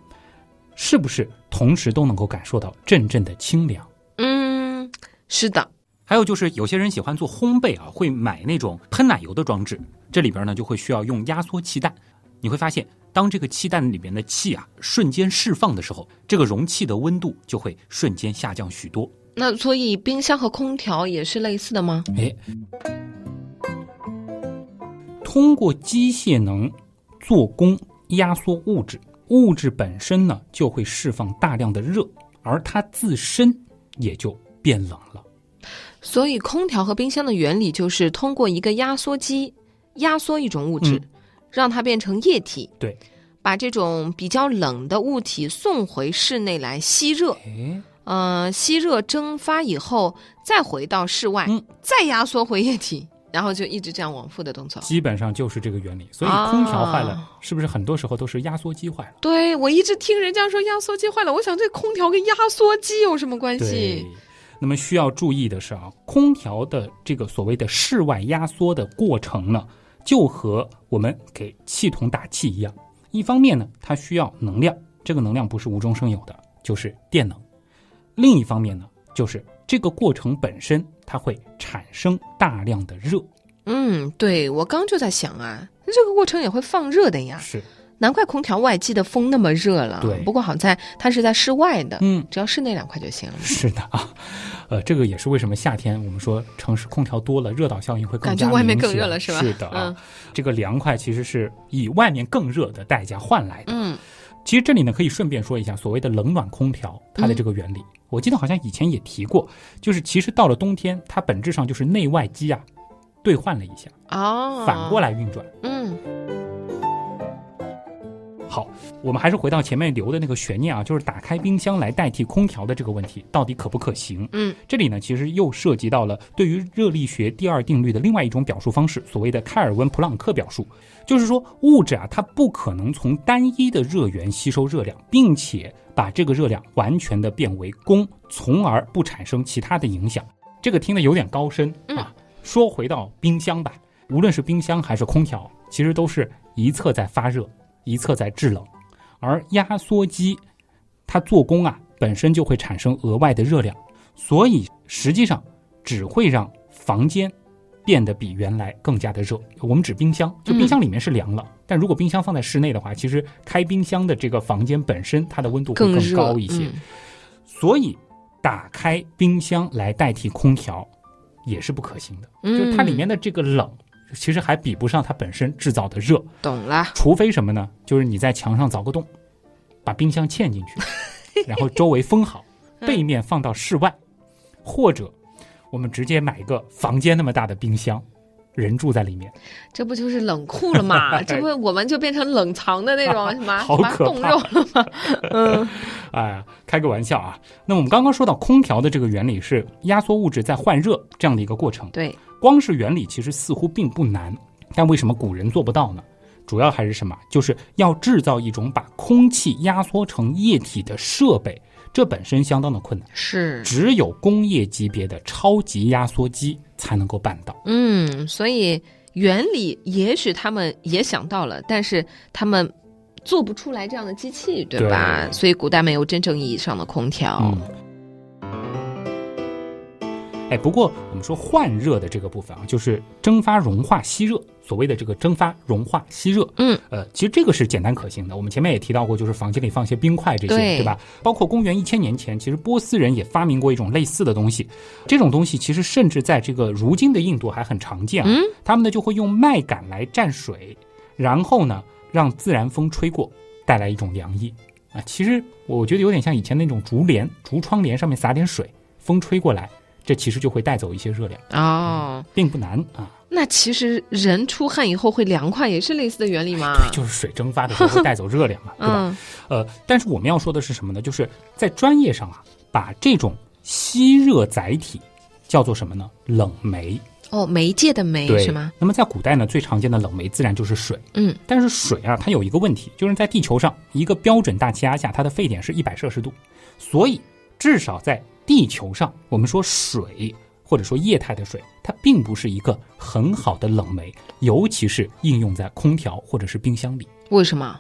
是不是同时都能够感受到阵阵的清凉？嗯，是的，还有就是，有些人喜欢做烘焙啊，会买那种喷奶油的装置，这里边呢就会需要用压缩气弹。你会发现，当这个气弹里面的气啊瞬间释放的时候，这个容器的温度就会瞬间下降许多。那所以冰箱和空调也是类似的吗？哎，通过机械能做工压缩物质，物质本身呢就会释放大量的热，而它自身也就变冷了。所以空调和冰箱的原理就是通过一个压缩机压缩一种物质，嗯。让它变成液体，对，把这种比较冷的物体送回室内来吸热。嗯，呃，吸热蒸发以后，再回到室外，嗯。再压缩回液体，然后就一直这样往复的动作。基本上就是这个原理。所以啊空调坏了，是不是很多时候都是压缩机坏了？对，我一直听人家说压缩机坏了，我想这空调跟压缩机有什么关对系？。那么需要注意的是啊，空调的这个所谓的室外压缩的过程呢，就和我们给气筒打气一样。一方面呢，它需要能量，这个能量不是无中生有的，就是电能；另一方面呢，就是这个过程本身它会产生大量的热。嗯，对，我刚就在想啊，这个过程也会放热的呀，是，难怪空调外机的风那么热了。对不过好在它是在室外的，嗯，只要室内凉快就行了。是的啊，呃，这个也是为什么夏天我们说城市空调多了，热岛效应会更加感觉外面明显更热了是吧是的啊，嗯这个凉快其实是以外面更热的代价换来的。嗯，其实这里呢，可以顺便说一下所谓的冷暖空调它的这个原理。我记得好像以前也提过，就是其实到了冬天，它本质上就是内外机啊兑换了一下，哦，反过，来运转。嗯好，我们还是回到前面留的那个悬念啊，就是打开冰箱来代替空调的这个问题，到底可不可行？嗯，这里呢，其实又涉及到了对于热力学第二定律的另外一种表述方式，所谓的开尔文普朗克表述，就是说物质啊，它不可能从单一的热源吸收热量，并且把这个热量完全的变为功，从而不产生其他的影响。这个听的有点高深啊。说回到冰箱吧，无论是冰箱还是空调，其实都是一侧在发热，一侧在制冷，而压缩机它做工啊本身就会产生额外的热量，所以实际上只会让房间变得比原来更加的热。我们指冰箱，就冰箱里面是凉了，但如果冰箱放在室内的话，其实开冰箱的这个房间本身它的温度会更高一些，嗯所以打开冰箱来代替空调也是不可行的。嗯就是它里面的这个冷，其实还比不上它本身制造的热。懂了。除非什么呢？就是你在墙上凿个洞，把冰箱嵌进去，然后周围封好，嗯背面放到室外，或者我们直接买一个房间那么大的冰箱，人住在里面，这不就是冷库了吗？这不我们就变成冷藏的那种什么 冻肉了吗？嗯 哎，开个玩笑啊。那我们刚刚说到空调的这个原理是压缩物质在换热这样的一个过程，对，光是原理其实似乎并不难，但为什么古人做不到呢？主要还是什么？就是要制造一种把空气压缩成液体的设备，这本身相当的困难，是，只有工业级别的超级压缩机才能够办到。嗯，所以原理也许他们也想到了，但是他们做不出来这样的机器，对吧？对所以古代没有真正意义上的空调。嗯。哎，不过我们说换热的这个部分啊，就是蒸发、融化、吸热，所谓的这个蒸发、融化、吸热，嗯，呃，其实这个是简单可行的。我们前面也提到过，就是房间里放些冰块这些，对对吧？包括公元一千年前，其实波斯人也发明过一种类似的东西。这种东西其实甚至在这个如今的印度还很常见啊。嗯他们呢就会用麦秆来蘸水，然后呢让自然风吹过，带来一种凉意啊。其实我觉得有点像以前那种竹帘、竹窗帘上面洒点水，风吹过来，这其实就会带走一些热量，哦，并不难啊。那其实人出汗以后会凉快，也是类似的原理吗？对，就是水蒸发的时候会带走热量嘛，对吧？嗯呃，但是我们要说的是什么呢？就是在专业上啊，把这种吸热载体叫做什么呢？冷媒。哦，媒介的媒，是吗？？那么在古代呢，最常见的冷媒自然就是水。嗯，但是水啊，它有一个问题，就是在地球上一个标准大气压下，它的沸点是一百摄氏度，所以至少在地球上，我们说水或者说液态的水，它并不是一个很好的冷媒，尤其是应用在空调或者是冰箱里，为什么？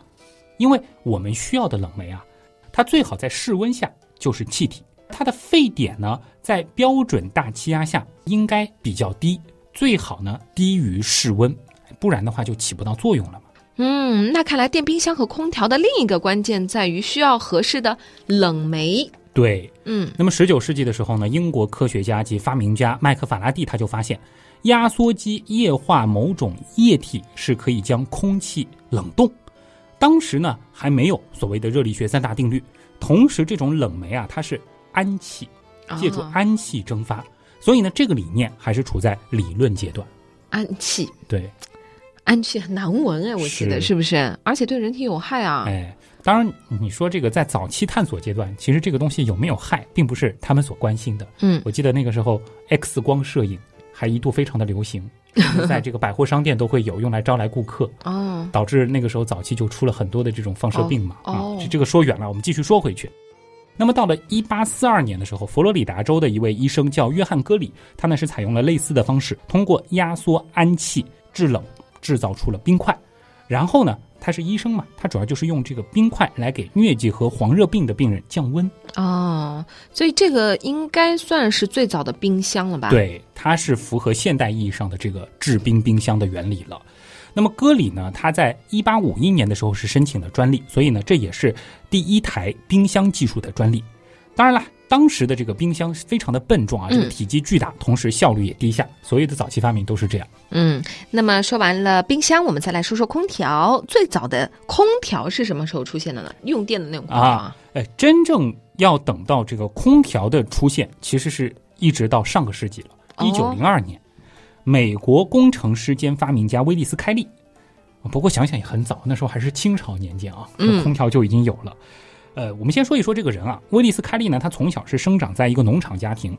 因为我们需要的冷媒啊，它最好在室温下就是气体，它的沸点呢，在标准大气压下应该比较低，最好呢低于室温，不然的话就起不到作用了嘛。嗯，那看来电冰箱和空调的另一个关键在于需要合适的冷媒。对，嗯，那么十九世纪的时候呢，英国科学家及发明家麦克法拉第他就发现，压缩机液化某种液体是可以将空气冷冻。当时呢还没有所谓的热力学三大定律，同时这种冷媒啊它是氨气，借助哦氨气蒸发，所以呢这个理念还是处在理论阶段。氨气，对，氨气很难闻哎，我记得是是不是？而且对人体有害啊。哎，当然你说这个在早期探索阶段，其实这个东西有没有害，并不是他们所关心的。嗯，我记得那个时候 X 光摄影还一度非常的流行，在这个百货商店都会有用来招来顾客，哦，导致那个时候早期就出了很多的这种放射病嘛。哦哦啊，这这个说远了，我们继续说回去。那么到了一八四二年的时候，佛罗里达州的一位医生叫约翰·戈里，他呢是采用了类似的方式，通过压缩氨气制冷，制造出了冰块。然后呢，他是医生嘛，他主要就是用这个冰块来给疟疾和黄热病的病人降温。哦，所以这个应该算是最早的冰箱了吧？，对，它是符合现代意义上的这个制冰冰箱的原理了。那么戈里呢，他在一八五一年的时候是申请了专利，所以呢，这也是第一台冰箱技术的专利。当然了，当时的这个冰箱非常的笨重啊，这个嗯体积巨大，同时效率也低下。所有的早期发明都是这样。嗯，那么说完了冰箱，我们再来说说空调。最早的空调是什么时候出现的呢？用电的那种空调啊。哎，真正要等到这个空调的出现，其实是一直到上个世纪了，哦一九零二年，美国工程师兼发明家威利斯开利。不过想想也很早，那时候还是清朝年间啊，嗯空调就已经有了。呃，我们先说一说这个人啊，威利斯开利呢，他从小是生长在一个农场家庭，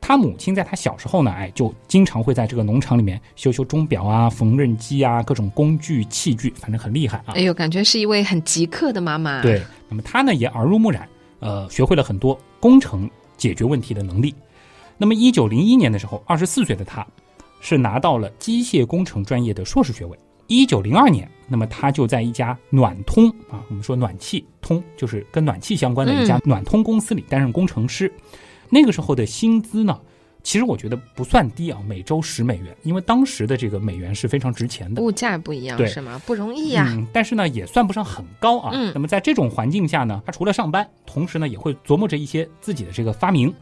他母亲在他小时候呢，哎，就经常会在这个农场里面修修钟表啊、缝纫机啊、各种工具器具，反正很厉害啊。哎呦，感觉是一位很极客的妈妈。，对，那么他呢也耳濡目染，呃，学会了很多工程解决问题的能力。那么，一九零一年的时候，二十四岁的他，是拿到了机械工程专业的硕士学位。一九零二年，那么他就在一家暖通啊，我们说暖气通就是跟暖气相关的一家暖通公司里担任工程师。那个时候的薪资呢，其实我觉得不算低啊，每周十美元，因为当时的这个美元是非常值钱的。物价不一样对是吗？不容易呀、嗯，但是呢，也算不上很高啊。嗯那么在这种环境下呢，他除了上班，同时呢也会琢磨着一些自己的这个发明。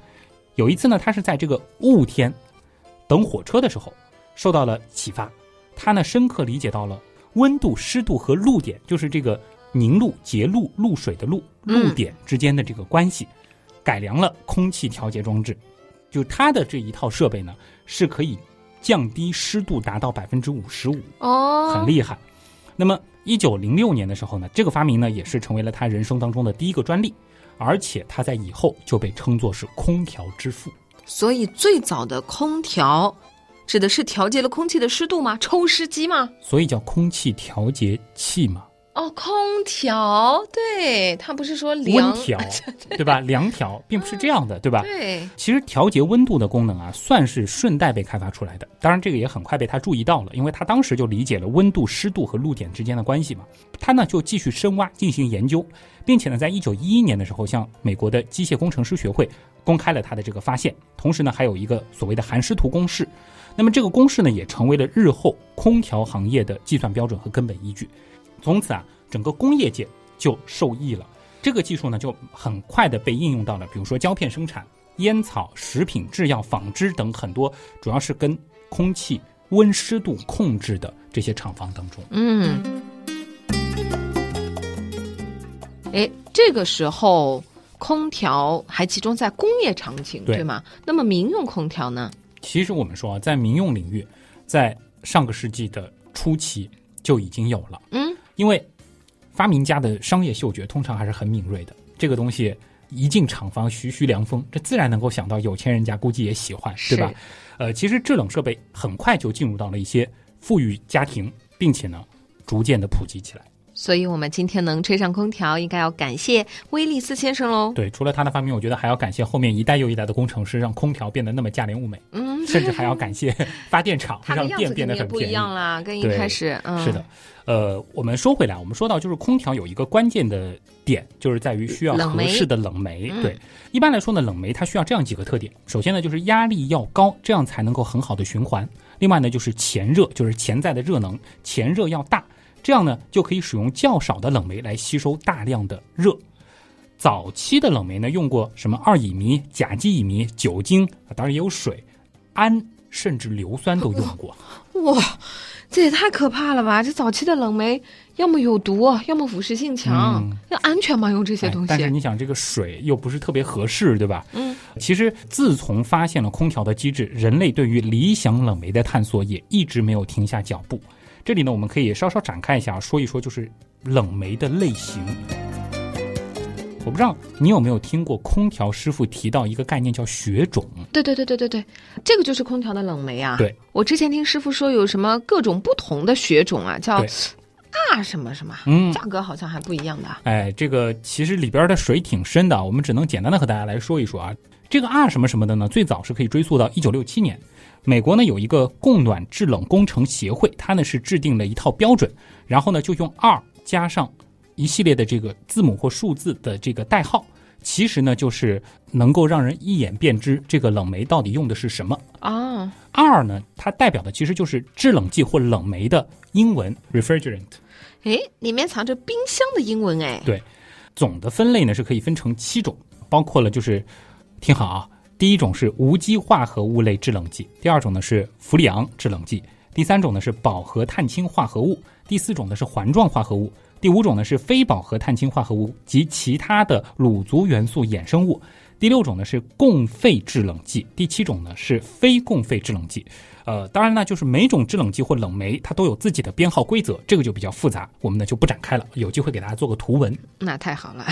有一次呢，他是在这个雾天等火车的时候受到了启发，他呢深刻理解到了温度、湿度和露点，就是这个凝露、结露、露水的露嗯露点之间的这个关系，改良了空气调节装置。就它的这一套设备呢，是可以降低湿度达到百分之五十五。哦，很厉害。那么，一九零六年的时候呢，这个发明呢也是成为了他人生当中的第一个专利，而且他在以后就被称作是空调之父。所以最早的空调指的是调节了空气的湿度吗？抽湿机吗？所以叫空气调节器吗。哦，空调，对，它不是说凉温调，对吧？凉调并不是这样的，对吧？对，其实调节温度的功能啊，算是顺带被开发出来的。当然，这个也很快被他注意到了，因为他当时就理解了温度、湿度和露点之间的关系嘛。他呢就继续深挖进行研究，并且呢，在一九一一年的时候，向美国的机械工程师学会公开了他的这个发现。同时呢，还有一个所谓的寒湿图公式。那么这个公式呢，也成为了日后空调行业的计算标准和根本依据。从此啊，整个工业界就受益了。这个技术呢，就很快的被应用到了，比如说胶片生产、烟草、食品制药、纺织等很多，主要是跟空气温湿度控制的这些厂房当中。嗯，哎，这个时候空调还集中在工业场景，对对吗？那么民用空调呢？其实我们说啊，在民用领域，在上个世纪的初期就已经有了。嗯，因为发明家的商业嗅觉通常还是很敏锐的，这个东西一进厂房，徐徐凉风，这自然能够想到有钱人家估计也喜欢，对吧？呃，其实制冷设备很快就进入到了一些富裕家庭，并且呢，逐渐的普及起来。所以我们今天能吹上空调，应该要感谢威利斯先生喽。对，除了他的发明，我觉得还要感谢后面一代又一代的工程师，让空调变得那么价廉物美，嗯，甚至还要感谢发电厂，它让电变得很便宜。样啦，跟一开始，嗯，是的，，呃，我们说回来，我们说到就是空调有一个关键的点，就是在于需要合适的冷媒。嗯对，一般来说呢，冷媒它需要这样几个特点：首先呢，就是压力要高，这样才能够很好的循环；另外呢，就是前热，就是潜在的热能，前热要大，这样呢就可以使用较少的冷媒来吸收大量的热。早期的冷媒呢，用过什么二乙醚、甲基乙醚、酒精，啊当然也有水、氨，甚至硫酸都用过。哇，这也太可怕了吧！这早期的冷媒要么有毒，要么腐蚀性强，嗯要安全吗？用这些哎东西？但是你想，这个水又不是特别合适，对吧？嗯，其实自从发现了空调的机制，人类对于理想冷媒的探索也一直没有停下脚步。这里呢，我们可以稍稍展开一下，说一说就是冷媒的类型。我不知道你有没有听过空调师傅提到一个概念叫雪种，对对对对对对，这个就是空调的冷媒啊。对，我之前听师傅说有什么各种不同的雪种啊，叫对啊什么什么，嗯，价格好像还不一样的。哎，这个其实里边的水挺深的，我们只能简单的和大家来说一说啊。这个啊什么什么的呢，最早是可以追溯到一九六七年，美国呢有一个供暖制冷工程协会，它呢是制定了一套标准，然后呢就用 R 加上一系列的这个字母或数字的这个代号，其实呢就是能够让人一眼辨知这个冷媒到底用的是什么。啊，R 呢，它代表的其实就是制冷剂或冷媒的英文 refrigerant。诶，里面藏着冰箱的英文哎。对总的分类呢是可以分成七种，包括了就是，听好啊，第一种是无机化合物类制冷剂，第二种呢是氟利昂制冷剂，第三种呢是饱和碳氢化合物，第四种呢是环状化合物，第五种呢是非饱和碳氢化合物及其他的卤族元素衍生物，第六种呢是共沸制冷剂，第七种呢是非共沸制冷剂。呃，当然呢，就是每种制冷剂或冷媒它都有自己的编号规则，这个就比较复杂，我们呢就不展开了，有机会给大家做个图文。那太好了，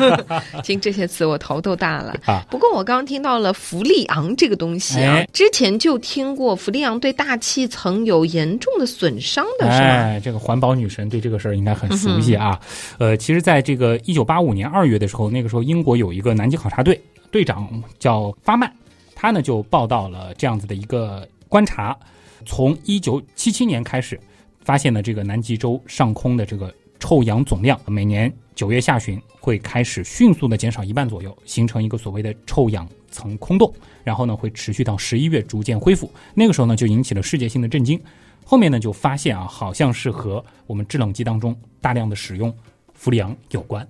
听这些词我头都大了啊。不过我刚刚听到了氟利昂这个东西啊，哎之前就听过氟利昂对大气层有严重的损伤的是吗？哎，这个环保女神对这个事儿应该很熟悉啊。呃，其实，在这个一九八五年二月的时候，那个时候英国有一个南极考察队，队长叫发曼，他呢就报道了这样子的一个观察，从一九七七年开始，发现了这个南极洲上空的这个臭氧总量，每年九月下旬会开始迅速的减少一半左右，形成一个所谓的臭氧层空洞，然后呢会持续到十一月逐渐恢复。那个时候呢就引起了世界性的震惊。后面呢就发现啊，好像是和我们制冷机当中大量的使用氟利昂有关。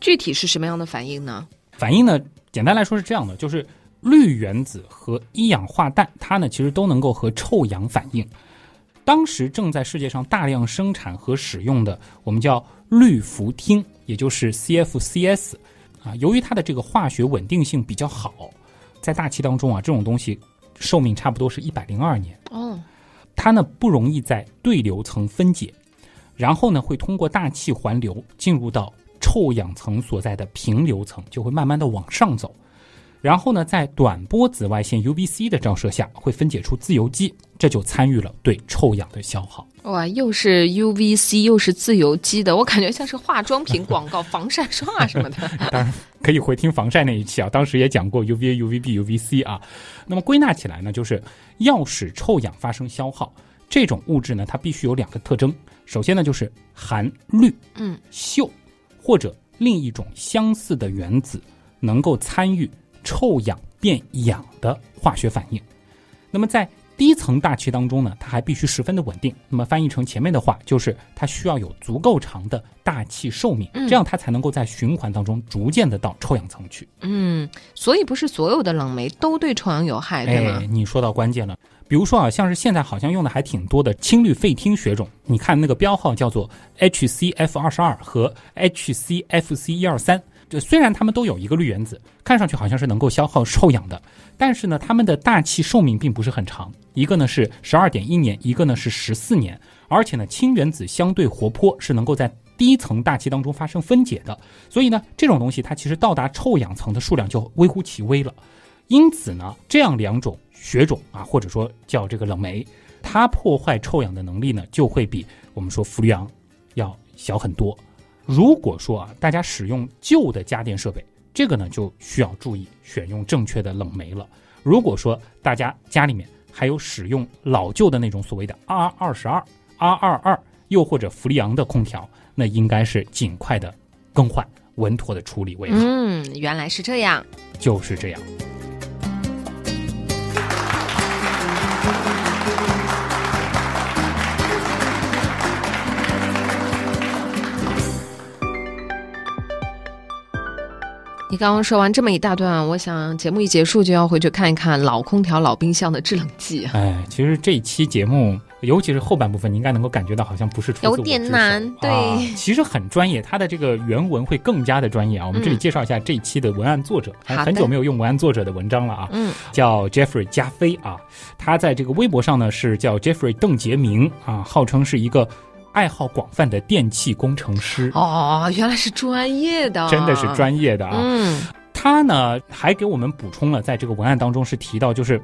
具体是什么样的反应呢？反应呢，简单来说是这样的，就是氯原子和一氧化氮，它呢其实都能够和臭氧反应。当时正在世界上大量生产和使用的，我们叫氯氟烃，也就是 CFCS，啊，由于它的这个化学稳定性比较好，在大气当中啊，这种东西寿命差不多是一百零二年。哦，它呢不容易在对流层分解，然后呢会通过大气环流进入到臭氧层所在的平流层，就会慢慢的往上走。然后呢，在短波紫外线 UVC 的照射下，会分解出自由基，这就参与了对臭氧的消耗。哇，又是 UVC 又是自由基的，我感觉像是化妆品广告、防晒霜啊什么的。当然可以回听防晒那一期啊，当时也讲过 UVA、UVB、UVC 啊。那么归纳起来呢，就是要使臭氧发生消耗，这种物质呢，它必须有两个特征。首先呢，就是含氯、嗯，溴或者另一种相似的原子能够参与臭氧变氧的化学反应。那么在低层大气当中呢，它还必须十分的稳定。那么翻译成前面的话，就是它需要有足够长的大气寿命，嗯这样它才能够在循环当中逐渐的到臭氧层去。嗯，所以不是所有的冷媒都对臭氧有害，对吗哎，？你说到关键了。比如说啊，像是现在好像用的还挺多的氢氯废烃血种，你看那个标号叫做 HCF 二十二和 HCFC 一二三。这虽然它们都有一个氯原子，看上去好像是能够消耗臭氧的，但是呢，它们的大气寿命并不是很长。一个呢是十二点一年，一个呢是十四年。而且呢，氢原子相对活泼，是能够在低层大气当中发生分解的。所以呢，这种东西它其实到达臭氧层的数量就微乎其微了。因此呢，这样两种血种啊，或者说叫这个冷媒，它破坏臭氧的能力呢，就会比我们说氟氯昂要小很多。如果说啊，大家使用旧的家电设备，这个呢就需要注意选用正确的冷媒了。如果说大家家里面还有使用老旧的那种所谓的 R 二十二、R 二二，又或者氟利昂的空调，那应该是尽快的更换，稳妥的处理为好。嗯，原来是这样。就是这样。你刚刚说完这么一大段，我想节目一结束就要回去看一看老空调、老冰箱的制冷剂啊，哎，其实这一期节目，尤其是后半部分，你应该能够感觉到，好像不是出自我有点难对啊其实很专业，它的这个原文会更加的专业啊。我们这里嗯介绍一下这一期的文案作者，很久没有用文案作者的文章了啊，嗯，叫 Jeffrey 加菲啊。他在这个微博上呢是叫 Jeffrey 邓杰明啊，号称是一个爱好广泛的电气工程师，哦，原来是专业的，真的是专业的啊。嗯他呢还给我们补充了，在这个文案当中是提到，就是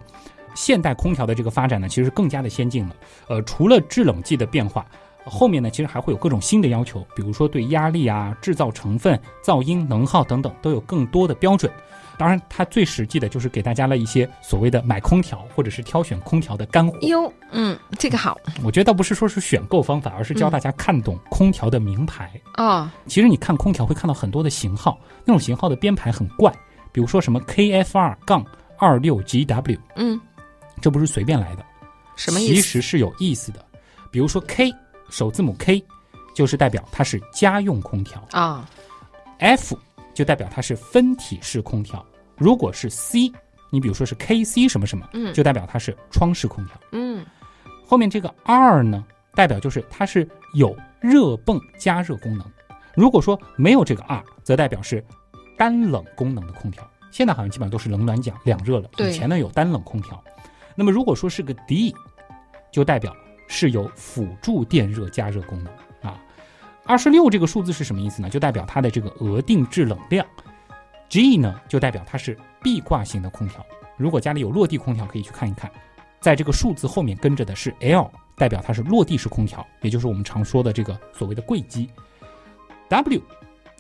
现代空调的这个发展呢，其实更加的先进了。呃，除了制冷剂的变化，后面呢其实还会有各种新的要求，比如说对压力啊、制造成分、噪音、能耗等等都有更多的标准。当然，它最实际的就是给大家了一些所谓的买空调或者是挑选空调的干货。哟，嗯，这个好我觉得倒不是说是选购方法，而是教大家看懂空调的名牌。哦，其实你看空调会看到很多的型号，那种型号的编排很怪，比如说什么 KFR 杠二六 GW，嗯，这不是随便来的，什么意思？其实是有意思的。比如说 K 首字母 K，就是代表它是家用空调啊、；F 就代表它是分体式空调。如果是 C，你比如说是 KC 什么什么，嗯就代表它是窗式空调。嗯后面这个 R 呢，代表就是它是有热泵加热功能。如果说没有这个 R，则代表是单冷功能的空调。现在好像基本上都是冷暖讲两热了，以前呢有单冷空调。那么如果说是个 D，就代表是有辅助电热加热功能啊。二十六这个数字是什么意思呢？就代表它的这个额定制冷量。G 呢，就代表它是壁挂型的空调。如果家里有落地空调，可以去看一看。在这个数字后面跟着的是 L，代表它是落地式空调，也就是我们常说的这个所谓的柜机。W，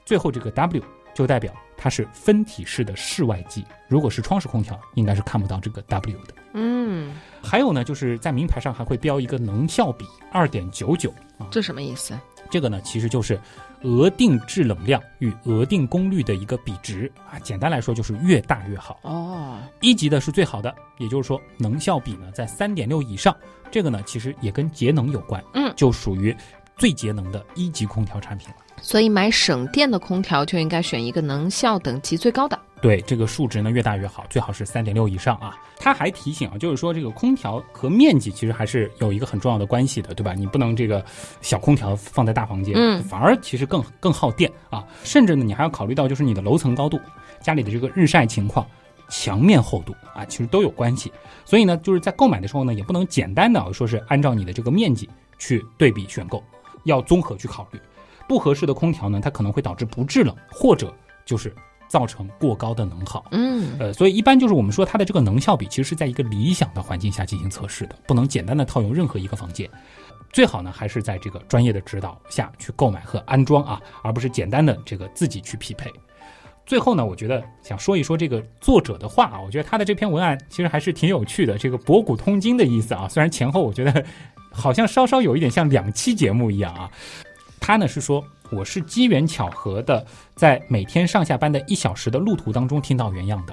最后这个 W 就代表它是分体式的室外机。如果是窗式空调，应该是看不到这个 W 的。嗯，还有呢，就是在名牌上还会标一个能效比二点九九啊，这什么意思？这个呢其实就是额定制冷量与额定功率的一个比值啊。简单来说就是越大越好。哦，一级的是最好的，也就是说能效比呢在三点六以上，这个呢其实也跟节能有关，嗯就属于最节能的一级空调产品了。所以买省电的空调就应该选一个能效等级最高的。对这个数值呢越大越好，最好是三点六以上啊。他还提醒啊，就是说这个空调和面积其实还是有一个很重要的关系的，对吧？你不能这个小空调放在大房间，嗯反而其实更更耗电啊。甚至呢，你还要考虑到就是你的楼层高度、家里的这个日晒情况、墙面厚度啊，其实都有关系。所以呢，就是在购买的时候呢，也不能简单的说是按照你的这个面积去对比选购，要综合去考虑。不合适的空调呢，它可能会导致不制冷，或者就是造成过高的能耗。嗯呃，所以一般就是我们说它的这个能效比，其实是在一个理想的环境下进行测试的，不能简单的套用任何一个房间。最好呢，还是在这个专业的指导下去购买和安装啊，而不是简单的这个自己去匹配。最后呢，我觉得想说一说这个作者的话啊，我觉得他的这篇文案其实还是挺有趣的，这个博古通今的意思啊，虽然前后我觉得好像稍稍有一点像两期节目一样啊。他呢是说，我是机缘巧合的，在每天上下班的一小时的路途当中听到原样的。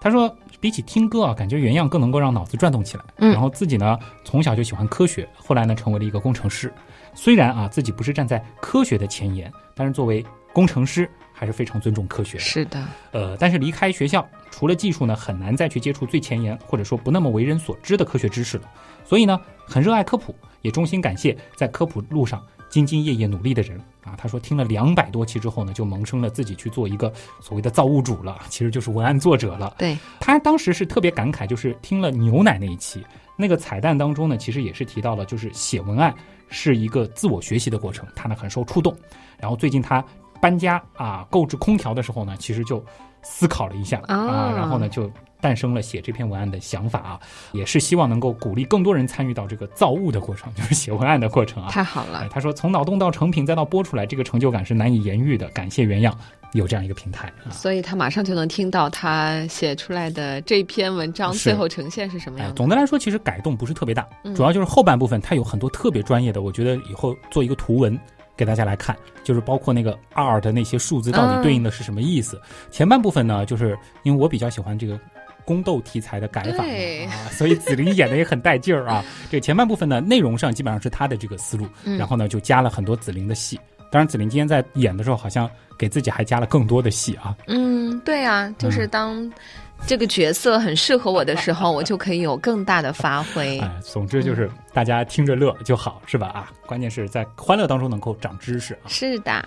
他说，比起听歌啊，感觉原样更能够让脑子转动起来。嗯然后自己呢，从小就喜欢科学，后来呢，成为了一个工程师。虽然啊，自己不是站在科学的前沿，但是作为工程师，还是非常尊重科学的。是的，呃，但是离开学校，除了技术呢，很难再去接触最前沿或者说不那么为人所知的科学知识了。所以呢，很热爱科普，也衷心感谢在科普路上兢兢业业努力的人啊。他说，听了两百多期之后呢，就萌生了自己去做一个所谓的造物主了，其实就是文案作者了。对，他当时是特别感慨，就是听了牛奶那一期，那个彩蛋当中呢，其实也是提到了，就是写文案是一个自我学习的过程，他呢很受触动。然后最近他搬家啊，购置空调的时候呢，其实就思考了一下啊，啊然后呢就诞生了写这篇文案的想法啊，也是希望能够鼓励更多人参与到这个造物的过程，就是写文案的过程啊。太好了哎，。他说从脑洞到成品再到播出来，这个成就感是难以言喻的。感谢原样有这样一个平台啊。所以他马上就能听到他写出来的这篇文章最后呈现是什么哎样，的。总的来说，其实改动不是特别大，嗯主要就是后半部分它有很多特别专业的，我觉得以后做一个图文给大家来看，就是包括那个 R 的那些数字到底嗯对应的是什么意思。前半部分呢，就是因为我比较喜欢这个。宫斗题材的改法对啊，所以紫菱演的也很带劲儿啊。这前半部分呢，内容上基本上是他的这个思路，嗯然后呢就加了很多紫菱的戏。当然，紫菱今天在演的时候，好像给自己还加了更多的戏啊。嗯，对啊，就是当这个角色很适合我的时候，我就可以有更大的发挥。哎，总之就是大家听着乐就好，是吧？啊，关键是在欢乐当中能够长知识啊。是的，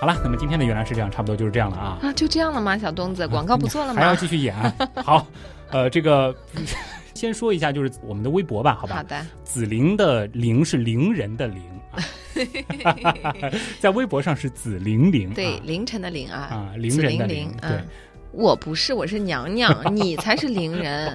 好了，那么今天的原来是这样，差不多就是这样了啊。啊，就这样了吗？小东子，广告不做了吗还要？继续演啊？好，呃，这个 先说一下，就是我们的微博吧，好吧？好的，紫菱的菱是伶人的伶啊，在微博上是紫菱菱，对，啊凌晨的凌啊，啊，伶紫人的菱伶，对嗯，，我不是，我是娘娘，你才是伶人，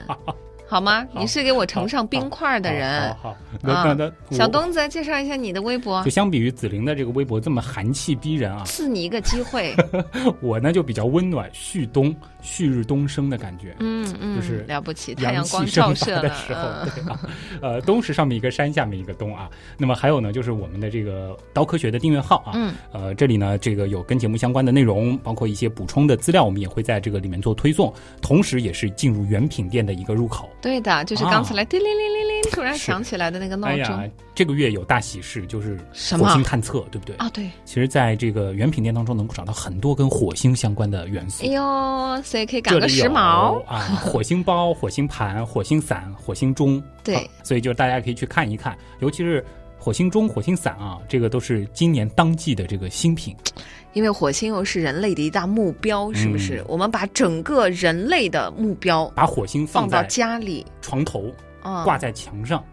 好吗？你是给我盛上冰块的人。好好好，那小东子，介绍一下你的微博就，相比于紫菱的这个微博这么寒气逼人啊，赐你一个机会。我呢就比较温暖，旭东，旭日东升的感觉。嗯嗯，就是了不起，太阳阳光照射的时候，嗯对啊，呃，东是上面一个山，下面一个东啊。那么还有呢，就是我们的这个刀科学的订阅号啊，嗯，呃，这里呢，这个有跟节目相关的内容，包括一些补充的资料，我们也会在这个里面做推送，同时也是进入原品店的一个入口。对的，就是刚才来叮铃铃铃铃，突然响起来的那个闹钟哎呀钟，这个月有大喜事，就是火星探测，对不对？啊，对，其实，在这个原品店当中，能够找到很多跟火星相关的元素哎。呦，所以可以赶个时髦。啊，火星包、火星盘、火星伞、火星钟，对啊所以就大家可以去看一看，尤其是火星钟、火星伞啊，这个都是今年当季的这个新品。因为火星又是人类的一大目标，是不是？嗯我们把整个人类的目标把火星放到家里床头，啊，挂在墙上，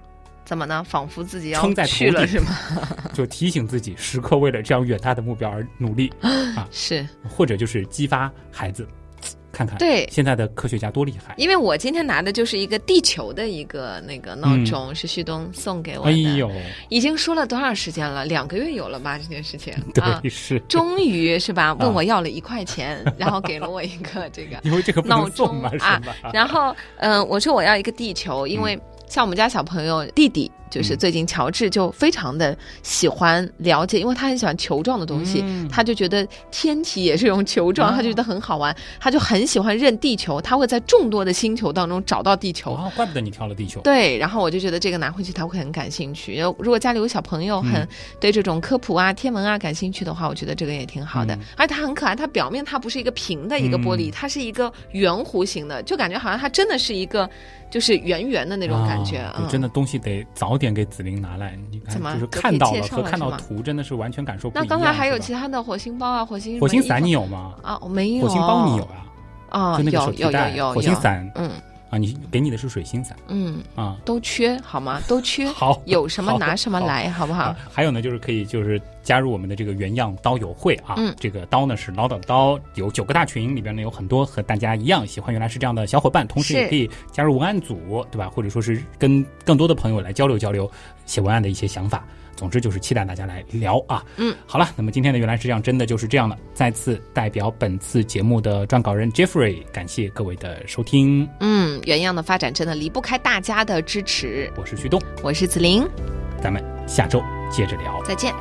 怎么呢？仿佛自己要撑在头去了，顶是吗？就提醒自己时刻为了这样远大的目标而努力 啊，是或者就是激发孩子，看看对。现在的科学家多厉害。因为我今天拿的就是一个地球的一个那个闹钟，是旭东送给我的。哎呦，已经说了多长时间了？两个月有了吧？这件事情啊 对，，是终于是吧？问我要了一块钱，然后给了我一个这个 因为这个闹钟嘛，啊吧？然后，嗯、我说我要一个地球，因为像我们家小朋友弟弟，就是嗯最近乔治就非常的喜欢了解，因为他很喜欢球状的东西，嗯他就觉得天体也是用球状，啊他就觉得很好玩，他就很喜欢认地球，他会在众多的星球当中找到地球。哦，怪不得你挑了地球。对，然后我就觉得这个拿回去他会很感兴趣。如如果家里有小朋友很嗯对这种科普啊、天文啊感兴趣的话，我觉得这个也挺好的。嗯而且它很可爱，它表面它不是一个平的一个玻璃，嗯它是一个圆弧形的，就感觉好像它真的是一个就是圆圆的那种感觉。嗯，啊就真的东西得早点给紫菱拿来。你看就是看到了和看到图真的是完全感受不一样。那刚才还有其他的火星包啊、火星火星伞，你有有吗？啊？我没有。火星包你有啊？啊？就那个手提袋火星伞嗯，啊，你给你的是水星伞嗯，啊。都缺好吗？都缺，好，有什么拿什么来，好不好啊？，还有呢，就是可以就是加入我们的这个原样刀友会啊，嗯这个刀呢是唠叨刀，有九个大群，里边呢有很多和大家一样喜欢原来是这样的小伙伴，同时也可以加入文案组，对吧？或者说是跟更多的朋友来交流交流写文案的一些想法。总之就是期待大家来聊啊。嗯，好了，那么今天的原来是这样，真的就是这样了。再次代表本次节目的撰稿人 Jeffrey，感谢各位的收听，嗯，原样的发展真的离不开大家的支持。我是旭东，我是子琳，咱们下周接着聊。再见。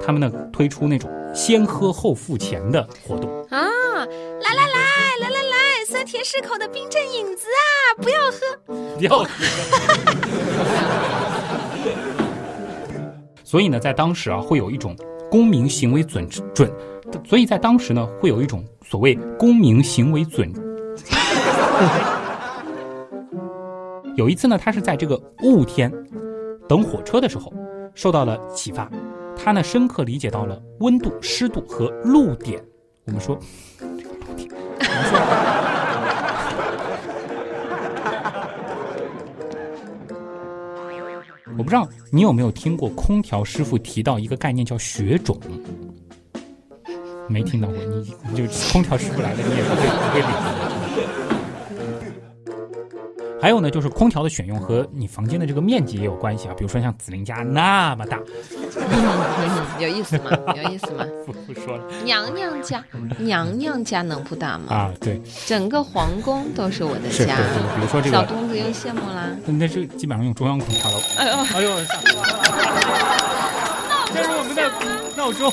他们呢推出那种先喝后付钱的活动。啊，来来来来来来，酸甜适口的冰镇影子啊，不要喝。要。所以呢，在当时啊，会有一种公民行为准准，所以在当时呢，会有一种所谓公民行为准。有一次呢，他是在这个雾天等火车的时候，受到了启发，他呢深刻理解到了温度、湿度和露点。我们说，我们说我不知道你有没有听过空调师傅提到一个概念叫雪种，没听到过，你你就空调师傅来了，你也不会不会理。还有呢，就是空调的选用和你房间的这个面积也有关系啊。比如说像紫菱家那么大，有意思吗？有意思吗？不不说了娘娘家，娘娘家能不大吗？啊。对，整个皇宫都是我的是，对家。比如说这小个，东子又羡慕啦。那是基本上用中央空调了。哎呦，哎呦，吓死我了！这是我们的闹钟。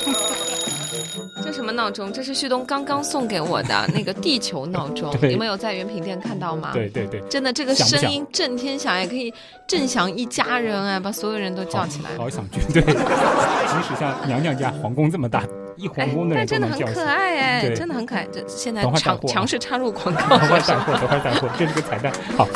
这什么闹钟？这是旭东刚刚送给我的那个地球闹钟。你们有在原品店看到吗？。对对对，真的，这个声音震天响，也可以震响一家人哎，把所有人都叫起来。好好想去。对，即使像娘娘家皇宫这么大，一皇哎宫，的但人都真的很可。爱哎，真的很可爱。这现在强强势插入广告等会儿带货，等会儿带货，这是个彩蛋。好，